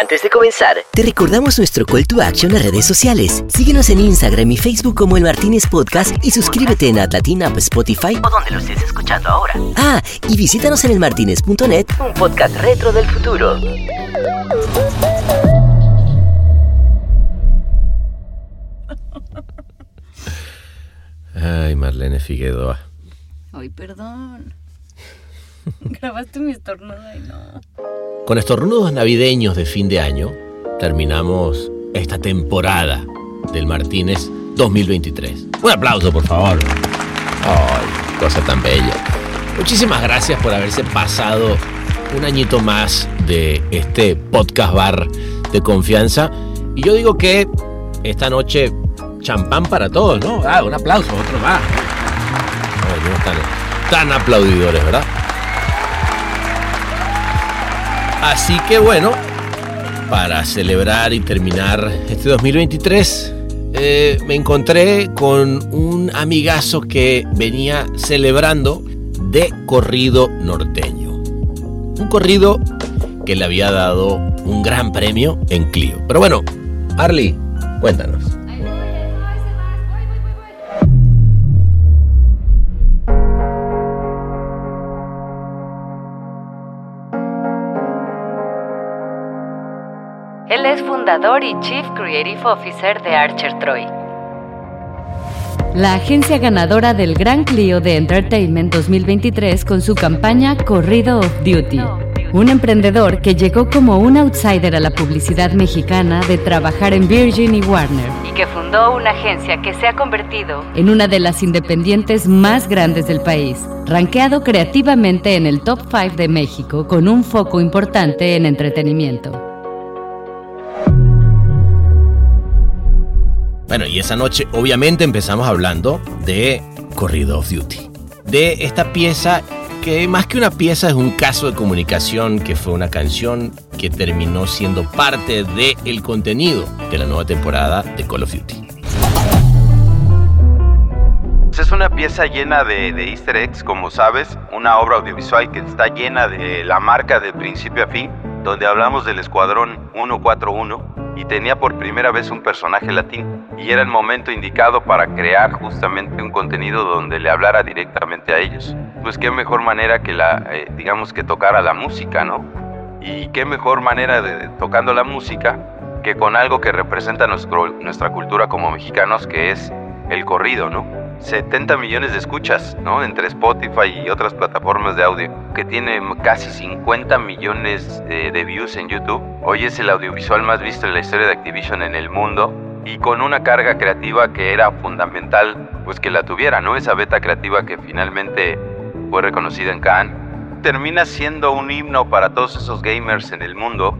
Antes de comenzar, te recordamos nuestro call to action en redes sociales. Síguenos en Instagram y Facebook como El Martínez Podcast y suscríbete en Atlatina, Spotify o donde lo estés escuchando ahora. Ah, y visítanos en elmartinez.net, un podcast retro del futuro. Ay, Marlene Figueroa. Ay, perdón. Grabaste mi estornudo y no. Con estornudos navideños de fin de año, terminamos esta temporada del Martínez 2023. Un aplauso, por favor. Ay, cosa tan bella. Muchísimas gracias por haberse pasado un añito más de este podcast bar de confianza. Y yo digo que esta noche champán para todos, ¿no? Ah, un aplauso, otro más. No, no están tan aplaudidores, ¿verdad? Así que bueno, para celebrar y terminar este 2023, eh, me encontré con un amigazo que venía celebrando de corrido norteño. Un corrido que le había dado un gran premio en Clio. Pero bueno, Arly, cuéntanos. Fundador y Chief Creative Officer de Archer Troy. La agencia ganadora del Gran Clio de Entertainment 2023 con su campaña Corrido of Duty. Un emprendedor que llegó como un outsider a la publicidad mexicana de trabajar en Virgin y Warner. Y que fundó una agencia que se ha convertido en una de las independientes más grandes del país, rankeado creativamente en el top 5 de México con un foco importante en entretenimiento. Bueno, y esa noche obviamente empezamos hablando de Corrido of Duty. De esta pieza que más que una pieza es un caso de comunicación que fue una canción que terminó siendo parte del el contenido de la nueva temporada de Call of Duty. Es una pieza llena de, de easter eggs, como sabes, una obra audiovisual que está llena de la marca de principio a fin, donde hablamos del Escuadrón 141 y tenía por primera vez un personaje latino y era el momento indicado para crear justamente un contenido donde le hablara directamente a ellos. Pues qué mejor manera que la, eh, digamos que tocara la música, ¿no? Y qué mejor manera de tocando la música que con algo que representa nuestro, nuestra cultura como mexicanos, que es el corrido, ¿no? 70 millones de escuchas, ¿no? Entre Spotify y otras plataformas de audio, que tiene casi 50 millones de, de, views en YouTube. Hoy es el audiovisual más visto en la historia de Activision en el mundo y con una carga creativa que era fundamental, pues que la tuviera, ¿no? Esa beta creativa que finalmente fue reconocida en Cannes. Termina siendo un himno para todos esos gamers en el mundo.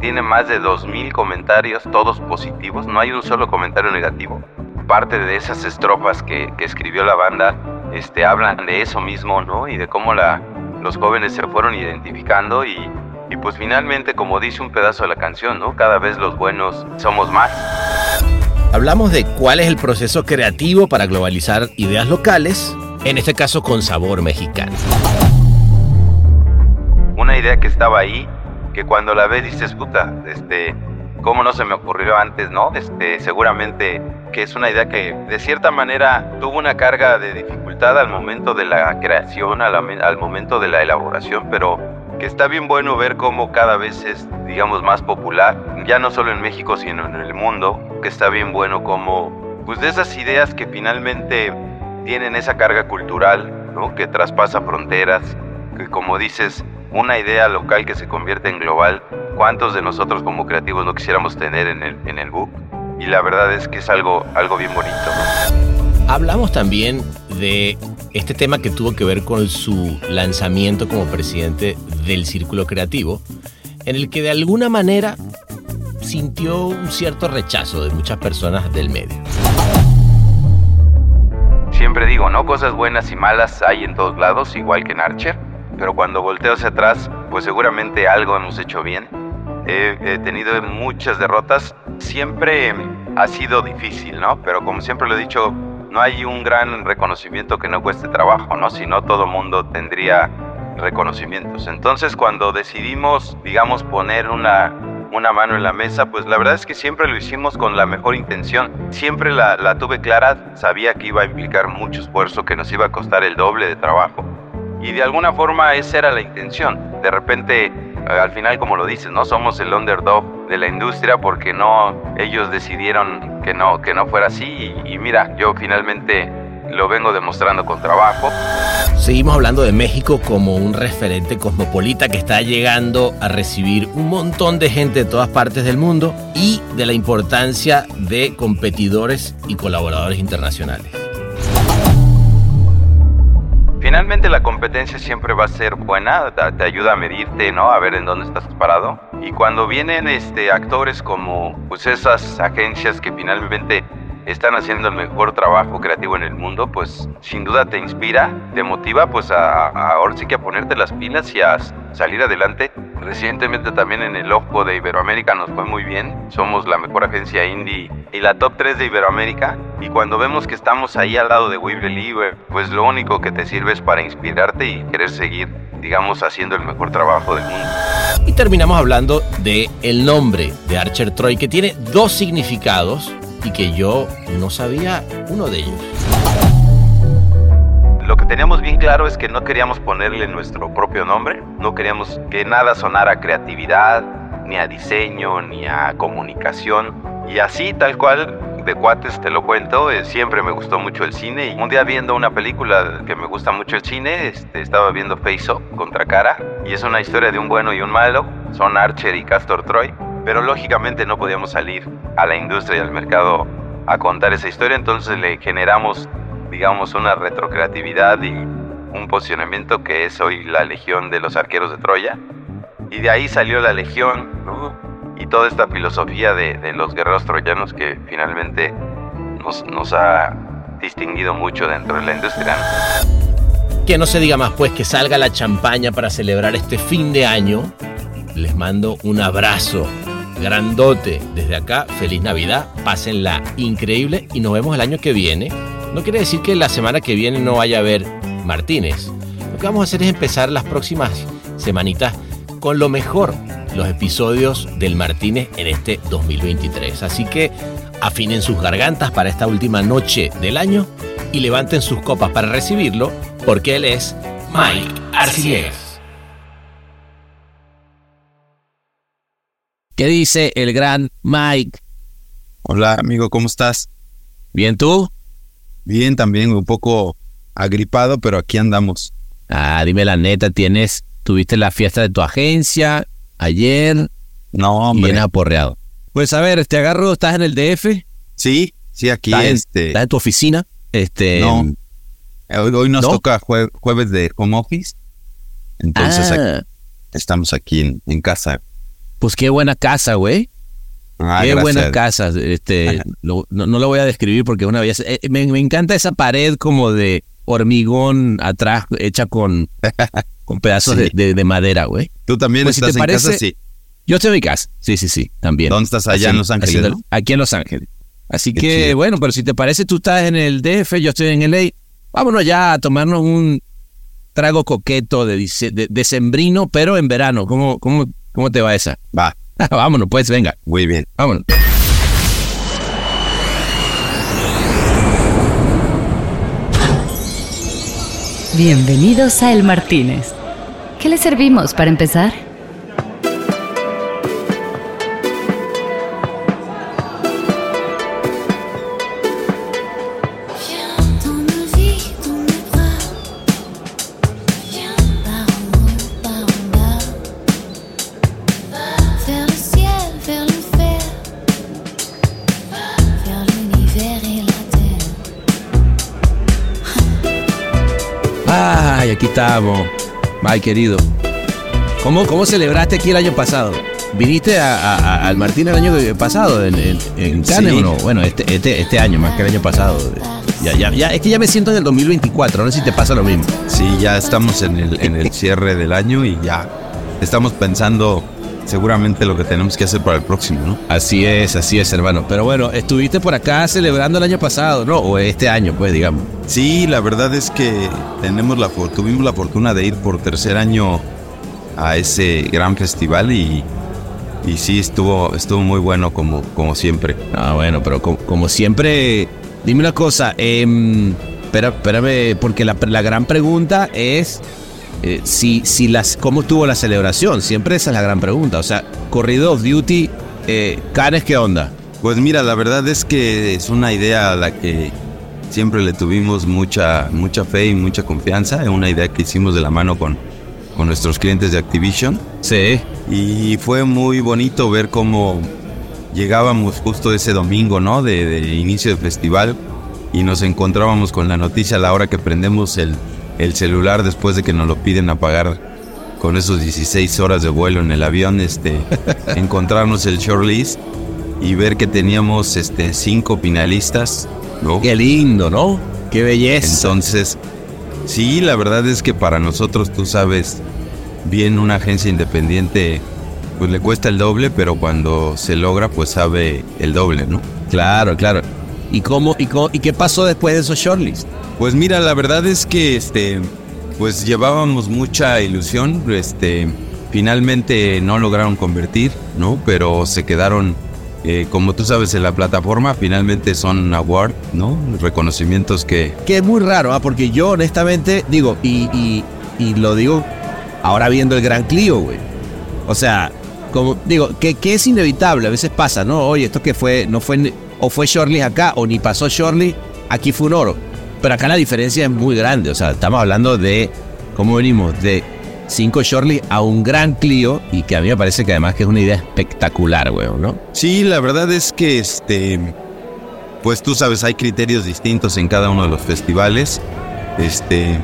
Tiene más de 2.000 comentarios, todos positivos, no hay un solo comentario negativo parte de esas estrofas que, que, escribió la banda este, hablan de eso mismo, ¿no? Y de cómo la, los jóvenes se fueron identificando y, y pues finalmente, como dice un pedazo de la canción, ¿no? Cada vez los buenos somos más. Hablamos de cuál es el proceso creativo para globalizar ideas locales, en este caso con sabor mexicano. Una idea que estaba ahí, que cuando la ves dices, puta, este, cómo no se me ocurrió antes, ¿no? Este, seguramente que es una idea que de cierta manera tuvo una carga de dificultad al momento de la creación, al, momento de la elaboración, pero que está bien bueno ver cómo cada vez es, digamos, más popular, ya no solo en México, sino en el mundo, que está bien bueno como, pues de esas ideas que finalmente tienen esa carga cultural, ¿no? Que traspasa fronteras, que como dices, una idea local que se convierte en global, ¿cuántos de nosotros como creativos no quisiéramos tener en el, en el book? Y la verdad es que es algo, algo bien bonito. Hablamos también de este tema que tuvo que ver con su lanzamiento como presidente del Círculo Creativo, en el que de alguna manera sintió un cierto rechazo de muchas personas del medio. Siempre digo, ¿no? Cosas buenas y malas hay en todos lados, igual que en Archer, pero cuando volteo hacia atrás, pues seguramente algo hemos hecho bien. He, he tenido muchas derrotas, siempre ha sido difícil, ¿no? Pero como siempre lo he dicho, no hay un gran reconocimiento que no cueste trabajo, ¿no? Si no, todo mundo tendría reconocimientos. Entonces, cuando decidimos, digamos, poner una, una mano en la mesa, pues la verdad es que siempre lo hicimos con la mejor intención. Siempre la, la tuve clara, sabía que iba a implicar mucho esfuerzo, que nos iba a costar el doble de trabajo. Y de alguna forma esa era la intención. De repente, eh, al final, como lo dices, no somos el underdog de la industria porque no ellos decidieron que no que no fuera así y, y mira, yo finalmente lo vengo demostrando con trabajo. Seguimos hablando de México como un referente cosmopolita que está llegando a recibir un montón de gente de todas partes del mundo y de la importancia de competidores y colaboradores internacionales. Finalmente la competencia siempre va a ser buena, te ayuda a medirte, ¿no? A ver en dónde estás parado. Y cuando vienen este, actores como pues esas agencias que finalmente están haciendo el mejor trabajo creativo en el mundo, pues sin duda te inspira, te motiva pues a, a- ahora sí que a ponerte las pilas y a salir adelante. Recientemente también en el ojo de Iberoamérica nos fue muy bien, somos la mejor agencia indie y la top 3 de Iberoamérica y cuando vemos que estamos ahí al lado de We Believe, pues lo único que te sirve es para inspirarte y querer seguir, digamos, haciendo el mejor trabajo del mundo. Y terminamos hablando de el nombre de Archer Troy, que tiene dos significados y que yo no sabía uno de ellos. Lo que teníamos bien claro es que no queríamos ponerle nuestro propio nombre, no queríamos que nada sonara a creatividad, ni a diseño, ni a comunicación. Y así, tal cual, de cuates te lo cuento, eh, siempre me gustó mucho el cine. Y un día viendo una película que me gusta mucho el cine, este, estaba viendo Face Off contra Cara, y es una historia de un bueno y un malo, son Archer y Castor Troy. Pero lógicamente no podíamos salir a la industria y al mercado a contar esa historia, entonces le generamos digamos, una retrocreatividad y un posicionamiento que es hoy la Legión de los Arqueros de Troya. Y de ahí salió la Legión ¿no? y toda esta filosofía de, de los guerreros troyanos que finalmente nos, nos ha distinguido mucho dentro de la industria. Que no se diga más, pues que salga la champaña para celebrar este fin de año. Les mando un abrazo grandote desde acá. Feliz Navidad, pásenla increíble y nos vemos el año que viene. No quiere decir que la semana que viene no vaya a haber Martínez. Lo que vamos a hacer es empezar las próximas semanitas con lo mejor, los episodios del Martínez en este 2023. Así que afinen sus gargantas para esta última noche del año y levanten sus copas para recibirlo, porque él es Mike Arciegas. ¿Qué dice el gran Mike? Hola amigo, ¿cómo estás? ¿Bien tú? Bien también, un poco agripado, pero aquí andamos. Ah, dime la neta, tienes, tuviste la fiesta de tu agencia ayer No, hombre. bien aporreado. Pues a ver, te agarro, estás en el DF, Sí, sí, aquí estás, en, este. estás en tu oficina, este, No. Hoy, hoy nos ¿No? toca jue- jueves de home office. Entonces ah, aquí- estamos aquí en, en casa. Pues qué buena casa, güey. Ah, qué gracias. buena casa. Este, lo- no, no lo voy a describir porque una vez eh, me, me encanta esa pared como de hormigón atrás hecha con, con pedazos Sí. de, de- de madera, güey. Tú también Pues si estás te en casa, sí. Yo estoy en mi casa. Sí, sí, sí, también. ¿Dónde estás allá en Los Ángeles? no? Aquí en Los Ángeles. Así Qué que, chido. bueno, pero si te parece, tú estás en el DF, yo estoy en LA. Vámonos ya a tomarnos un trago coqueto de, dice- de, decembrino, pero en verano. ¿Cómo, cómo, ¿Cómo te va esa? Va, vámonos, pues, venga, muy bien. vámonos. Bienvenidos a El Martínez. ¿Qué le servimos para empezar? Terre. Ay, querido. ¿Cómo, ¿Cómo celebraste aquí el año pasado? ¿Viniste a- a- a- al Martín el año pasado en, en, en Cannes Sí. o no? Bueno, este, este, este año más que el año pasado. Ya, ya, ya, es que ya me siento en el 2024, no sé si te pasa lo mismo. Sí, ya estamos en el, en el cierre del año y ya estamos pensando seguramente lo que tenemos que hacer para el próximo, ¿no? Así es, así es, hermano. Pero bueno, estuviste por acá celebrando el año pasado, ¿no? O este año, pues, digamos. Sí, la verdad es que tenemos la, tuvimos la fortuna de ir por tercer año a ese gran festival y y sí estuvo, estuvo muy bueno como, como siempre. Ah, bueno, pero como, como siempre, dime una cosa, em, espera, espérame, porque la, la gran pregunta es eh, si, si las, cómo estuvo la celebración. Siempre esa es la gran pregunta. O sea, corrido of duty, eh, Canes, ¿qué onda? Pues mira, la verdad es que es una idea a la que siempre le tuvimos mucha, mucha fe y mucha confianza. Es una idea que hicimos de la mano con, con nuestros clientes de Activision. Sí. Y fue muy bonito ver cómo llegábamos justo ese domingo, ¿no? De, de inicio del festival y nos encontrábamos con la noticia a la hora que prendemos el, el celular después de que nos lo piden apagar con esos 16 horas de vuelo en el avión, este, encontrarnos el shortlist y ver que teníamos este, cinco finalistas, ¿no? Qué lindo, ¿no? Qué belleza. Entonces, sí, la verdad es que para nosotros, tú sabes, bien una agencia independiente, pues le cuesta el doble, pero cuando se logra, pues sabe el doble, ¿no? Claro, claro. ¿Y cómo, y cómo- y qué pasó después de esos shortlists? Pues mira, la verdad es que este pues llevábamos mucha ilusión, este finalmente no lograron convertir, ¿no? Pero se quedaron eh, como tú sabes en la plataforma, finalmente son award, ¿no? Reconocimientos que Que es muy raro, ¿ah? porque yo honestamente digo, y, y, y lo digo ahora viendo el Gran Clio, güey. O sea, como digo, que, que es inevitable, a veces pasa, ¿no? Oye, esto que fue, no fue, o fue Shorley acá, o ni pasó Shorley, aquí fue un oro. Pero acá la diferencia es muy grande, o sea, estamos hablando de, ¿cómo venimos? De cinco Shorley a un Gran Clio, y que a mí me parece que además que es una idea espectacular, güey, ¿no? Sí, la verdad es que este pues tú sabes, hay criterios distintos en cada uno de los festivales. Este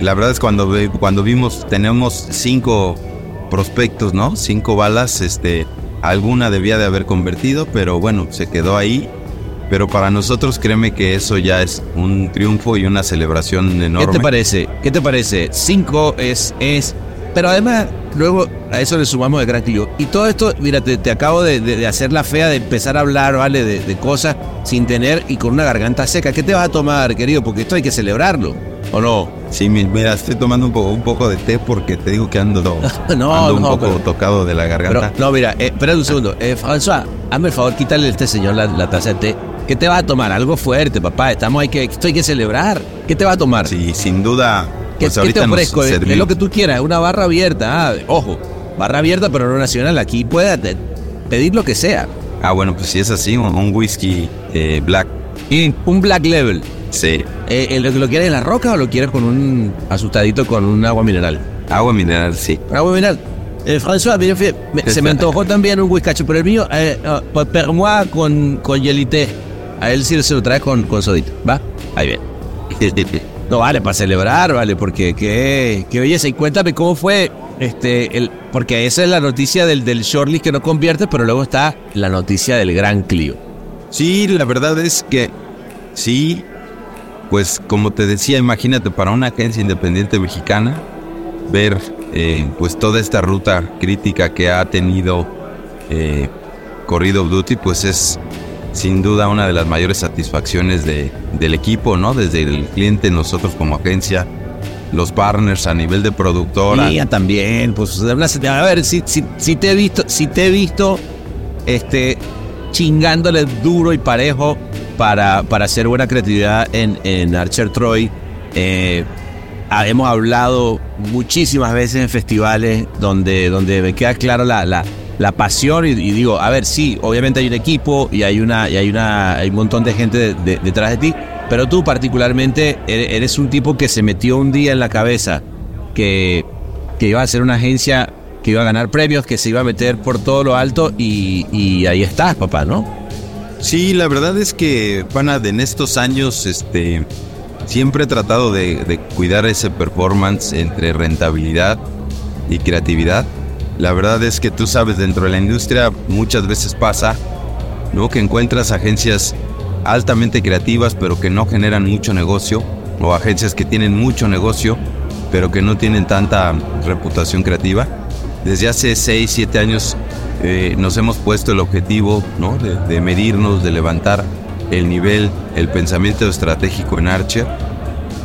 la verdad es cuando cuando vimos tenemos cinco prospectos, ¿no? Cinco balas, este alguna debía de haber convertido, pero bueno, se quedó ahí. Pero para nosotros créeme que eso ya es un triunfo y una celebración enorme. ¿Qué te parece? ¿Qué te parece? Cinco es, es. Pero además, luego a eso le sumamos el gran Clio. Y todo esto, mira, te, te acabo de, de- hacer la fea de empezar a hablar, ¿vale? De, de cosas sin tener y con una garganta seca. ¿Qué te vas a tomar, querido? Porque esto hay que celebrarlo. ¿O no? Sí, mi- mira, estoy tomando un poco, un poco de té porque te digo que ando, No, ando un no, poco pero- tocado de la garganta. Pero, no, mira, eh, espera un segundo. Eh, François, hazme el favor, quítale a este señor la, la taza de té. ¿Qué te vas a tomar? Algo fuerte, papá. Estamos hay que, esto hay que celebrar. ¿Qué te vas a tomar? Sí, sin duda. ¿Qué, Pues qué ahorita te ofrezco? Es- Es lo que tú quieras, una barra abierta. Ah, ojo, barra abierta, pero no nacional. Aquí puedes pedir lo que sea. Ah, bueno, pues si es así, un, un whisky eh, black. Y un black level. Sí, Eh, ¿lo, lo quieres en la roca o lo quieres con un asustadito con un agua mineral? agua mineral, sí. Agua mineral. Eh, François, se me antojó también un whiskacho, pero el mío, eh, moi con, con hielité. A él sí se lo trae con, con sodito, ¿va? Ahí bien. No vale, para celebrar, vale, porque qué, qué belleza. Y cuéntame cómo fue, este, el, porque esa es la noticia del, del shortlist que no convierte, pero luego está la noticia del Gran Clio. Sí, la verdad es que sí, pues como te decía, imagínate para una agencia independiente mexicana ver eh, pues toda esta ruta crítica que ha tenido eh, Corrido Duty, pues es sin duda una de las mayores satisfacciones de- del equipo, ¿no? Desde el cliente, nosotros como agencia, los partners a nivel de productora. Mía también, pues a ver, si, si, si te he visto, si te he visto este chingándole duro y parejo para, para hacer buena creatividad en, en Archer Troy. Eh, hemos hablado muchísimas veces en festivales donde, donde me queda claro la, la, la pasión y, digo, a ver, sí, obviamente hay un equipo y hay una, y hay una, hay un montón de gente de- de- detrás de ti, pero tú particularmente eres, eres un tipo que se metió un día en la cabeza que, que iba a ser una agencia que iba a ganar premios, que se iba a meter por todo lo alto y, y ahí estás, papá, ¿no? Sí, la verdad es que, pana, de en estos años, este, siempre he tratado de, de cuidar ese performance entre rentabilidad y creatividad. La verdad es que tú sabes, dentro de la industria muchas veces pasa, ¿no? Que encuentras agencias altamente creativas pero que no generan mucho negocio, o agencias que tienen mucho negocio pero que no tienen tanta reputación creativa. Desde hace 6, 7 años eh, nos hemos puesto el objetivo ¿no? de, medirnos, de levantar el nivel, el pensamiento estratégico en Archer.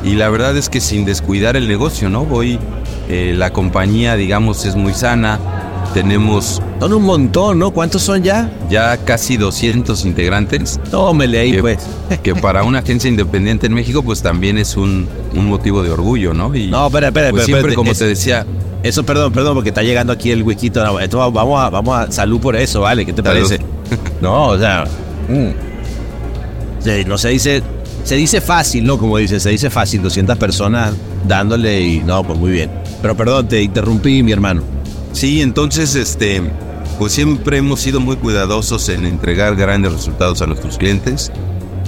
Y la verdad es que sin descuidar el negocio, ¿no? Voy, eh, la compañía, digamos, es muy sana, tenemos Son un montón, ¿no? ¿Cuántos son ya? ya casi 200 integrantes. Tómele ahí, que, pues. que para una agencia independiente en México, pues también es un, un motivo de orgullo, ¿no? Y No, espera, espera, pues espera, siempre, como es- te decía, Eso, perdón, perdón, porque está llegando aquí el whisky. No, esto vamos a, vamos a salud por eso, ¿vale? ¿Qué te Salud. parece? No, o sea, mm. Se- no se dice, se dice fácil, ¿no? Como dice, se dice fácil, 200 personas dándole y no, pues muy bien. Pero perdón, te interrumpí, mi hermano. Sí, entonces, este, pues siempre hemos sido muy cuidadosos en entregar grandes resultados a nuestros clientes.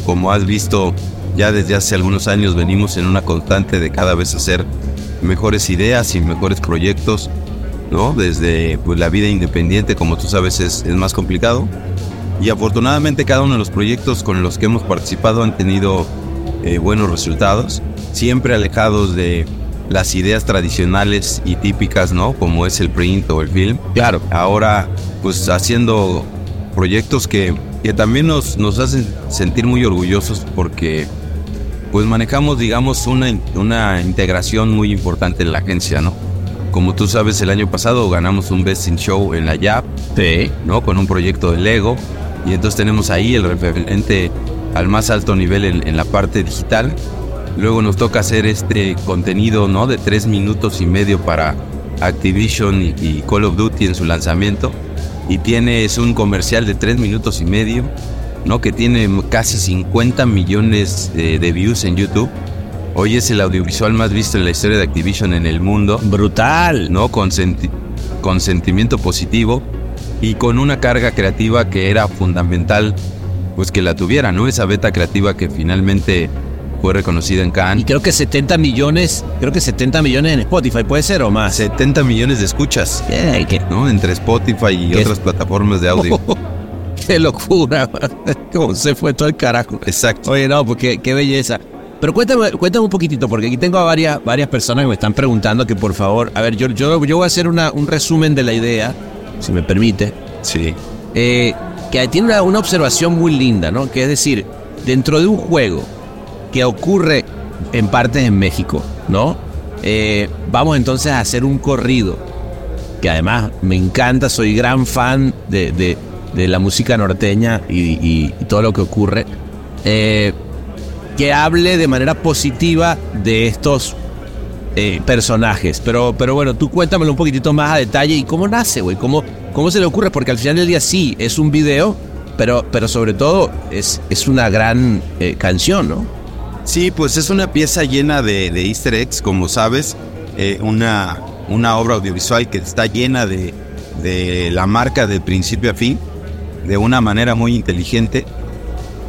Como has visto, ya desde hace algunos años venimos en una constante de cada vez hacer mejores ideas y mejores proyectos, ¿no? Desde pues, la vida independiente, como tú sabes, es, más complicado. Y afortunadamente cada uno de los proyectos con los que hemos participado han tenido eh, buenos resultados, siempre alejados de las ideas tradicionales y típicas, ¿no? Como es el print o el film. Claro. Ahora, pues haciendo proyectos que, que también nos, nos hacen sentir muy orgullosos porque pues manejamos, digamos, una, una integración muy importante en la agencia, ¿no? Como tú sabes, el año pasado ganamos un Best in Show en la YAP, Sí. ¿no? Con un proyecto de Lego. Y entonces tenemos ahí el referente al más alto nivel en, en la parte digital. Luego nos toca hacer este contenido, ¿no? De tres minutos y medio para Activision y, y Call of Duty en su lanzamiento. Y tiene, es un comercial de tres minutos y medio, ¿no? Que tiene casi 50 millones de, de views en YouTube. Hoy es el audiovisual más visto en la historia de Activision en el mundo. Brutal. ¿no? Con, senti- con sentimiento positivo y con una carga creativa que era fundamental pues que la tuviera, ¿no? Esa beta creativa que finalmente fue reconocida en Y Cannes. creo que 70 millones, creo que 70 millones en Spotify, ¿puede ser o más? 70 millones de escuchas, qué, ¿no? Entre Spotify y otras plataformas de audio. qué locura. Cómo se fue todo el carajo. Exacto. Oye, no, pues qué, qué belleza. Pero cuéntame, cuéntame un poquitito, porque aquí tengo a varias, varias personas que me están preguntando que por favor, a ver, yo, yo, yo voy a hacer una, un resumen de la idea, si me permite, Sí. eh, que tiene una, una observación muy linda, ¿no? Que es decir, dentro de un juego que ocurre en partes en México, ¿no? Eh, vamos entonces a hacer un corrido, que además me encanta, soy gran fan de, de- de la música norteña y, todo lo que ocurre, eh, que hable de manera positiva de estos eh, personajes. Pero, pero bueno, tú cuéntamelo un poquitito más a detalle y cómo nace, güey, cómo, cómo se le ocurre, porque al final del día sí, es un video, pero, pero sobre todo es, es una gran canción, ¿no? Sí, pues es una pieza llena de, de easter eggs, como sabes, eh, una, una obra audiovisual que está llena de, de la marca de principio a fin, de una manera muy inteligente,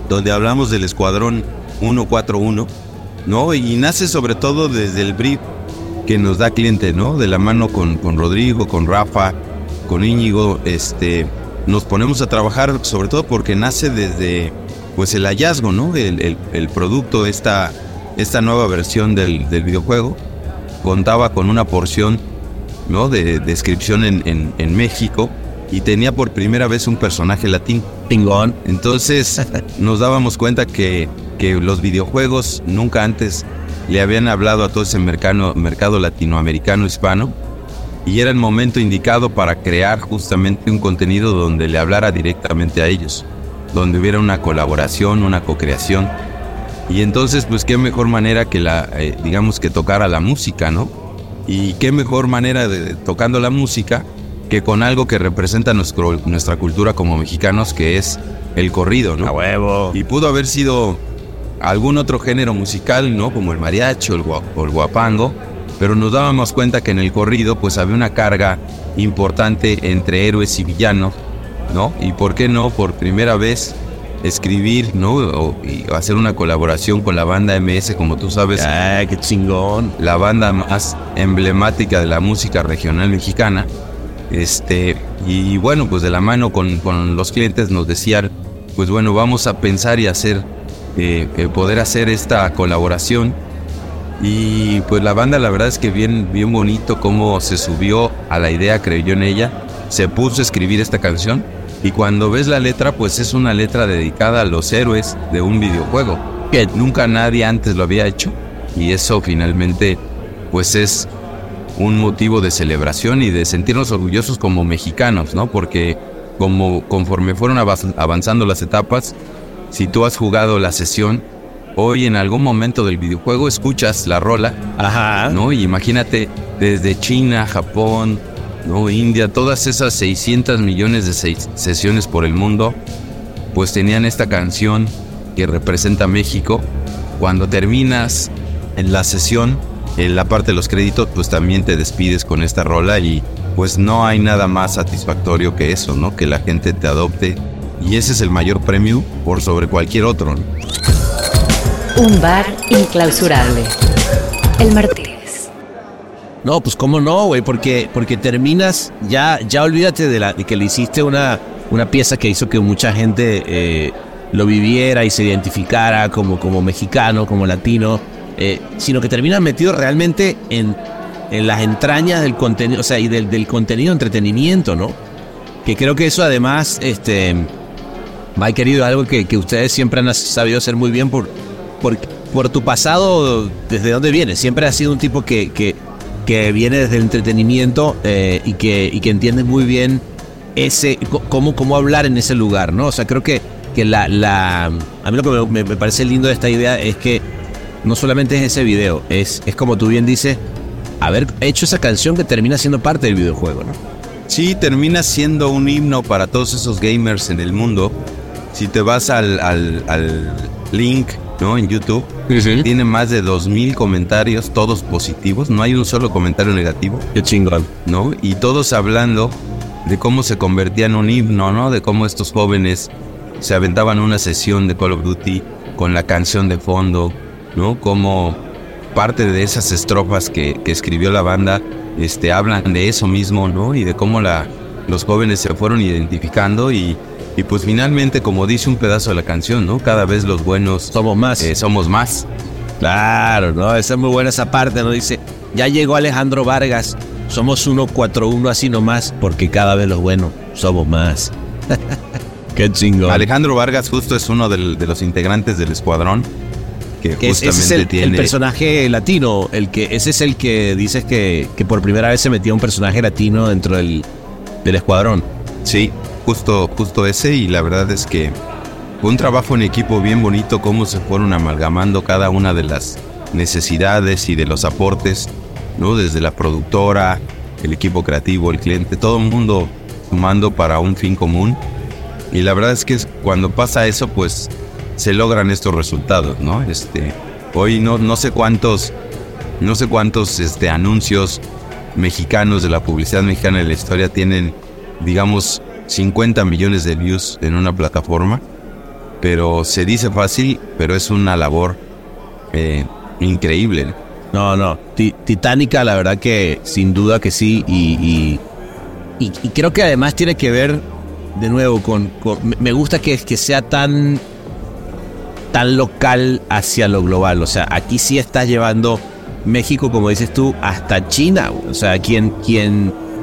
donde hablamos del escuadrón 141, ¿no? Y nace sobre todo desde el brief que nos da cliente, ¿no? De la mano con, con Rodrigo, con Rafa, con Íñigo, este, nos ponemos a trabajar sobre todo porque nace desde, pues el hallazgo, ¿no? El, el- el producto, esta, esta nueva versión del, del videojuego, contaba con una porción, ¿no? De descripción en, en- en México y tenía por primera vez un personaje latino. Pingón. Entonces nos dábamos cuenta que, que los videojuegos nunca antes le habían hablado a todo ese mercado, mercado latinoamericano hispano y era el momento indicado para crear justamente un contenido donde le hablara directamente a ellos, donde hubiera una colaboración, una co-creación. Y entonces, pues qué mejor manera que la, eh, digamos que tocara la música, ¿no? Y qué mejor manera de tocando la música que con algo que representa nuestro, nuestra cultura como mexicanos, que es el corrido, ¿no? A huevo. Y pudo haber sido algún otro género musical, ¿no? Como el mariachi o el, o el guapango, pero nos dábamos cuenta que en el corrido pues había una carga importante entre héroes y villanos, ¿no? Y por qué no, por primera vez escribir, ¿no? O, y hacer una colaboración con la banda MS, como tú sabes, Ay, qué chingón. la banda más emblemática de la música regional mexicana. Este, y bueno, pues de la mano con, con los clientes nos decían, pues bueno, vamos a pensar y hacer, eh, eh, poder hacer esta colaboración. Y pues la banda la verdad es que bien, bien bonito cómo se subió a la idea, creyó en ella, se puso a escribir esta canción. Y cuando ves la letra, pues es una letra dedicada a los héroes de un videojuego, que nunca nadie antes lo había hecho. Y eso finalmente, pues es un motivo de celebración y de sentirnos orgullosos como mexicanos, ¿no? Porque como conforme fueron avanzando las etapas, si tú has jugado la sesión, hoy en algún momento del videojuego escuchas la rola, Ajá. ¿no? Y imagínate desde China, Japón, ¿no? India, todas esas 600 millones de sesiones por el mundo, pues tenían esta canción que representa México. Cuando terminas en la sesión, en la parte de los créditos, pues también te despides con esta rola y pues no hay nada más satisfactorio que eso, ¿no? Que la gente te adopte y ese es el mayor premio por sobre cualquier otro. Un bar inclausurable. El Martínez. No, pues cómo no, güey, porque, porque terminas, ya, ya olvídate de, la, de que le hiciste una, una pieza que hizo que mucha gente eh, lo viviera y se identificara como, como mexicano, como latino, eh, sino que terminas metido realmente en, en las entrañas del contenido, o sea, y del, del contenido entretenimiento, ¿no? Que creo que eso además, este, Mike querido, algo que, que ustedes siempre han sabido hacer muy bien por, por, por tu pasado, desde dónde vienes. Siempre has sido un tipo que, que viene desde el entretenimiento eh, y, que, y que entiende muy bien ese cómo, cómo hablar en ese lugar, ¿no? O sea, creo que, que la, la a mí lo que me, me- me parece lindo de esta idea es que no solamente es ese video, es, es como tú bien dices, haber hecho esa canción que termina siendo parte del videojuego, ¿no? Sí, termina siendo un himno para todos esos gamers en el mundo. Si te vas al, al- al link, ¿no? En YouTube, tiene más de 2.000 comentarios, todos positivos. No hay un solo comentario negativo, Qué chingón. ¿no? Y todos hablando de cómo se convertía en un himno, ¿no? De cómo estos jóvenes se aventaban una sesión de Call of Duty con la canción de fondo, ¿no? Como parte de esas estrofas que, que escribió la banda, este, hablan de eso mismo, ¿no? Y de cómo la, los jóvenes se fueron identificando y, y pues finalmente, como dice un pedazo de la canción, ¿no? Cada vez los buenos Somos más. eh, somos más. Claro, ¿no? Esa es muy buena esa parte, ¿no? Dice, ya llegó Alejandro Vargas, somos 141 así nomás, porque cada vez los buenos somos más. Qué chingón. Alejandro Vargas justo es uno del- de los integrantes del escuadrón que, justamente es el, el tiene... personaje latino, el que, ese es el que dices que, que por primera vez se metió un personaje latino dentro del, del escuadrón. Sí, justo, justo ese y la verdad es que un trabajo en equipo bien bonito cómo se fueron amalgamando cada una de las necesidades y de los aportes, ¿no? Desde la productora, el equipo creativo, el cliente, todo el mundo sumando para un fin común. Y la verdad es que cuando pasa eso, pues se logran estos resultados, ¿no? Este, hoy no, no sé cuántos, no sé cuántos este, anuncios mexicanos de la publicidad mexicana de la historia tienen, digamos, 50 millones de views en una plataforma. Pero se dice fácil, pero es una labor eh, increíble. ¿no? No. Ti- Titánica, la verdad que sin duda que sí. Y, y, creo que además tiene que ver, de nuevo, con. me- gusta que, que sea tan. tan local hacia lo global. O sea, aquí sí estás llevando México, como dices tú, hasta China. O sea, quien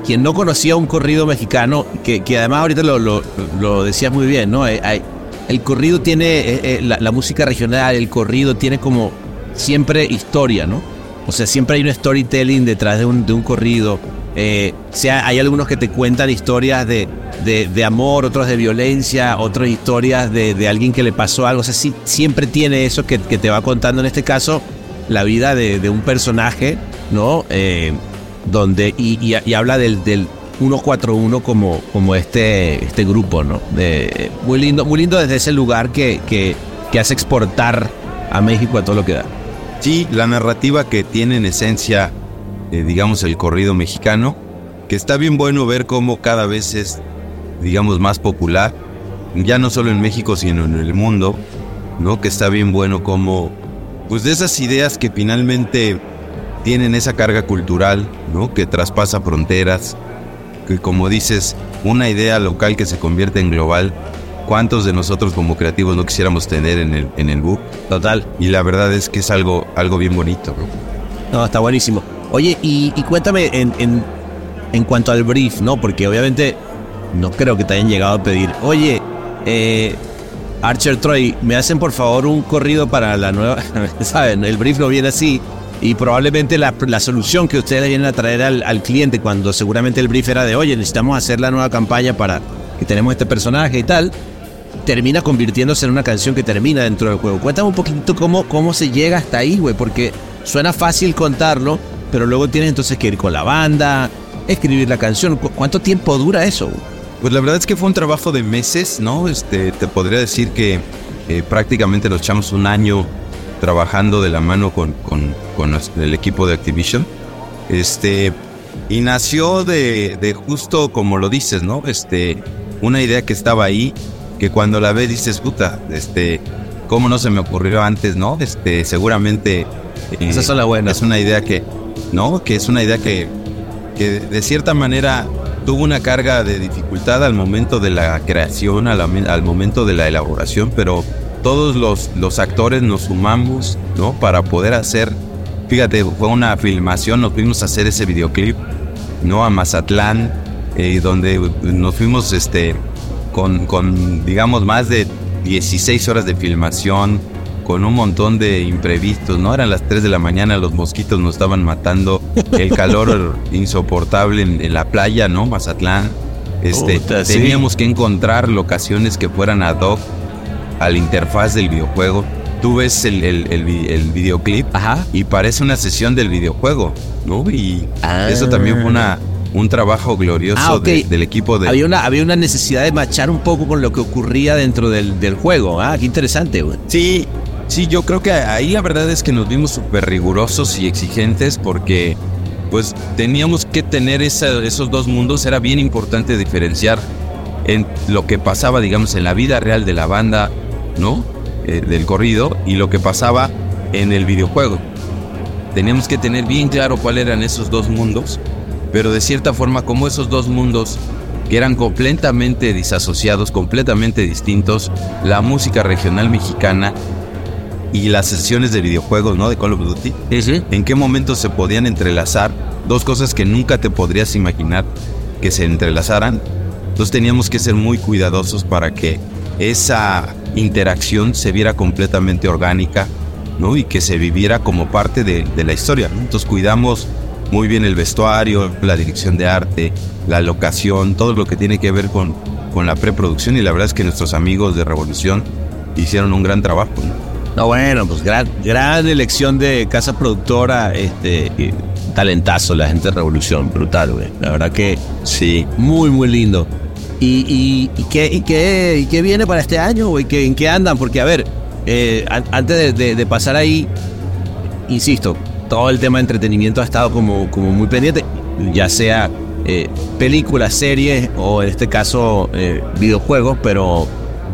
quien no conocía un corrido mexicano, que, que además ahorita lo, lo, lo decías muy bien, ¿no? Eh, el corrido tiene, eh, eh, la, música regional, el corrido tiene como siempre historia, ¿no? O sea, siempre hay un storytelling detrás de un, de un corrido. Eh, sea, hay algunos que te cuentan historias de, de, de amor, otros de violencia, otras historias de, de alguien que le pasó algo. O sea, sí, siempre tiene eso que, que te va contando, en este caso, la vida de, un personaje, ¿no? Donde, y, habla del, del 141 como, como este, este grupo, ¿no? Muy lindo, muy lindo desde ese lugar que, que, que hace exportar a México a todo lo que da. Sí, la narrativa que tiene en esencia, eh, digamos, el corrido mexicano, que está bien bueno ver cómo cada vez es, digamos, más popular, ya no solo en México, sino en el mundo, ¿no? Que está bien bueno como, pues de esas ideas que finalmente tienen esa carga cultural, ¿no? Que traspasa fronteras, que como dices, una idea local que se convierte en global. ¿Cuántos de nosotros como creativos no quisiéramos tener en el, en el book? Total. Y la verdad es que es algo, algo bien bonito. No, está buenísimo. Oye, y, y cuéntame en, en, en cuanto al brief, ¿no? Porque obviamente no creo que te hayan llegado a pedir, oye, eh, Archer Troy, ¿me hacen por favor un corrido para la nueva? ¿Saben? El brief no viene así. Y probablemente la, la solución que ustedes vienen a traer al, al cliente cuando seguramente el brief era de, oye, necesitamos hacer la nueva campaña para que tenemos este personaje y tal, termina convirtiéndose en una canción que termina dentro del juego. Cuéntame un poquito cómo, cómo se llega hasta ahí, güey, porque suena fácil contarlo, pero luego tienes entonces que ir con la banda, escribir la canción. ¿Cu- ¿Cuánto tiempo dura eso? Pues la verdad es que fue un trabajo de meses, ¿no? Este, te podría decir que eh, prácticamente nos echamos un año trabajando de la mano con, con- con el equipo de Activision. Este, y nació de, de justo como lo dices, ¿no? Este, una idea que estaba ahí, que cuando la ves dices, puta, este, ¿cómo no se me ocurrió antes, no? Este, seguramente... eh, Esas son las buenas. Es una idea que, ¿no? Que es una idea que, que de cierta manera tuvo una carga de dificultad al momento de la creación, al, al momento de la elaboración, pero todos los, los actores nos sumamos, ¿no? Para poder hacer, fíjate, fue una filmación, nos fuimos a hacer ese videoclip, ¿no? A Mazatlán, eh, donde nos fuimos, este, con, con, digamos, más de 16 horas de filmación, con un montón de imprevistos, ¿no? Eran las 3 de la mañana, los mosquitos nos estaban matando, el calor insoportable en, en la playa, ¿no? Mazatlán. Este, Puta, sí. teníamos que encontrar locaciones que fueran ad hoc a la interfaz del videojuego. Tú ves el, el- el el videoclip Ajá. y parece una sesión del videojuego, ¿no? Y Ah. eso también fue una, un trabajo glorioso Ah, de- del equipo de... Había una, había una necesidad de machar un poco con lo que ocurría dentro del, del juego. Ah, qué interesante, güey. Sí, sí, yo creo que ahí la verdad es que nos vimos súper rigurosos y exigentes porque pues teníamos que tener esa- esos dos mundos. Era bien importante diferenciar en lo que pasaba, digamos, en la vida real de la banda, ¿no? Eh, del corrido y lo que pasaba en el videojuego. Teníamos que tener bien claro cuáles eran esos dos mundos, pero de cierta forma como esos dos mundos que eran completamente disasociados, completamente distintos, la música regional mexicana y las sesiones de videojuegos, ¿no? De Call of Duty. ¿En qué momento se podían entrelazar dos cosas que nunca te podrías imaginar que se entrelazaran? Entonces teníamos que ser muy cuidadosos para que esa interacción se viera completamente orgánica, ¿no? Y que se viviera como parte de, de la historia, ¿no? Entonces cuidamos muy bien el vestuario, la dirección de arte, la locación, todo lo que tiene que ver con, con la preproducción y la verdad es que nuestros amigos de Revolución hicieron un gran trabajo, ¿no? No, bueno, pues gran, gran elección de casa productora, este, talentazo la gente de Revolución, brutal, güey. La verdad que Sí. muy, muy lindo. ¿Y, y, y qué, y, qué, y qué viene para este año, güey? ¿Qué- ¿En qué andan? Porque, a ver, eh, an- antes de, de- de pasar ahí, insisto, todo el tema de entretenimiento ha estado como, como muy pendiente, ya sea eh, películas, series o en este caso eh, videojuegos, pero,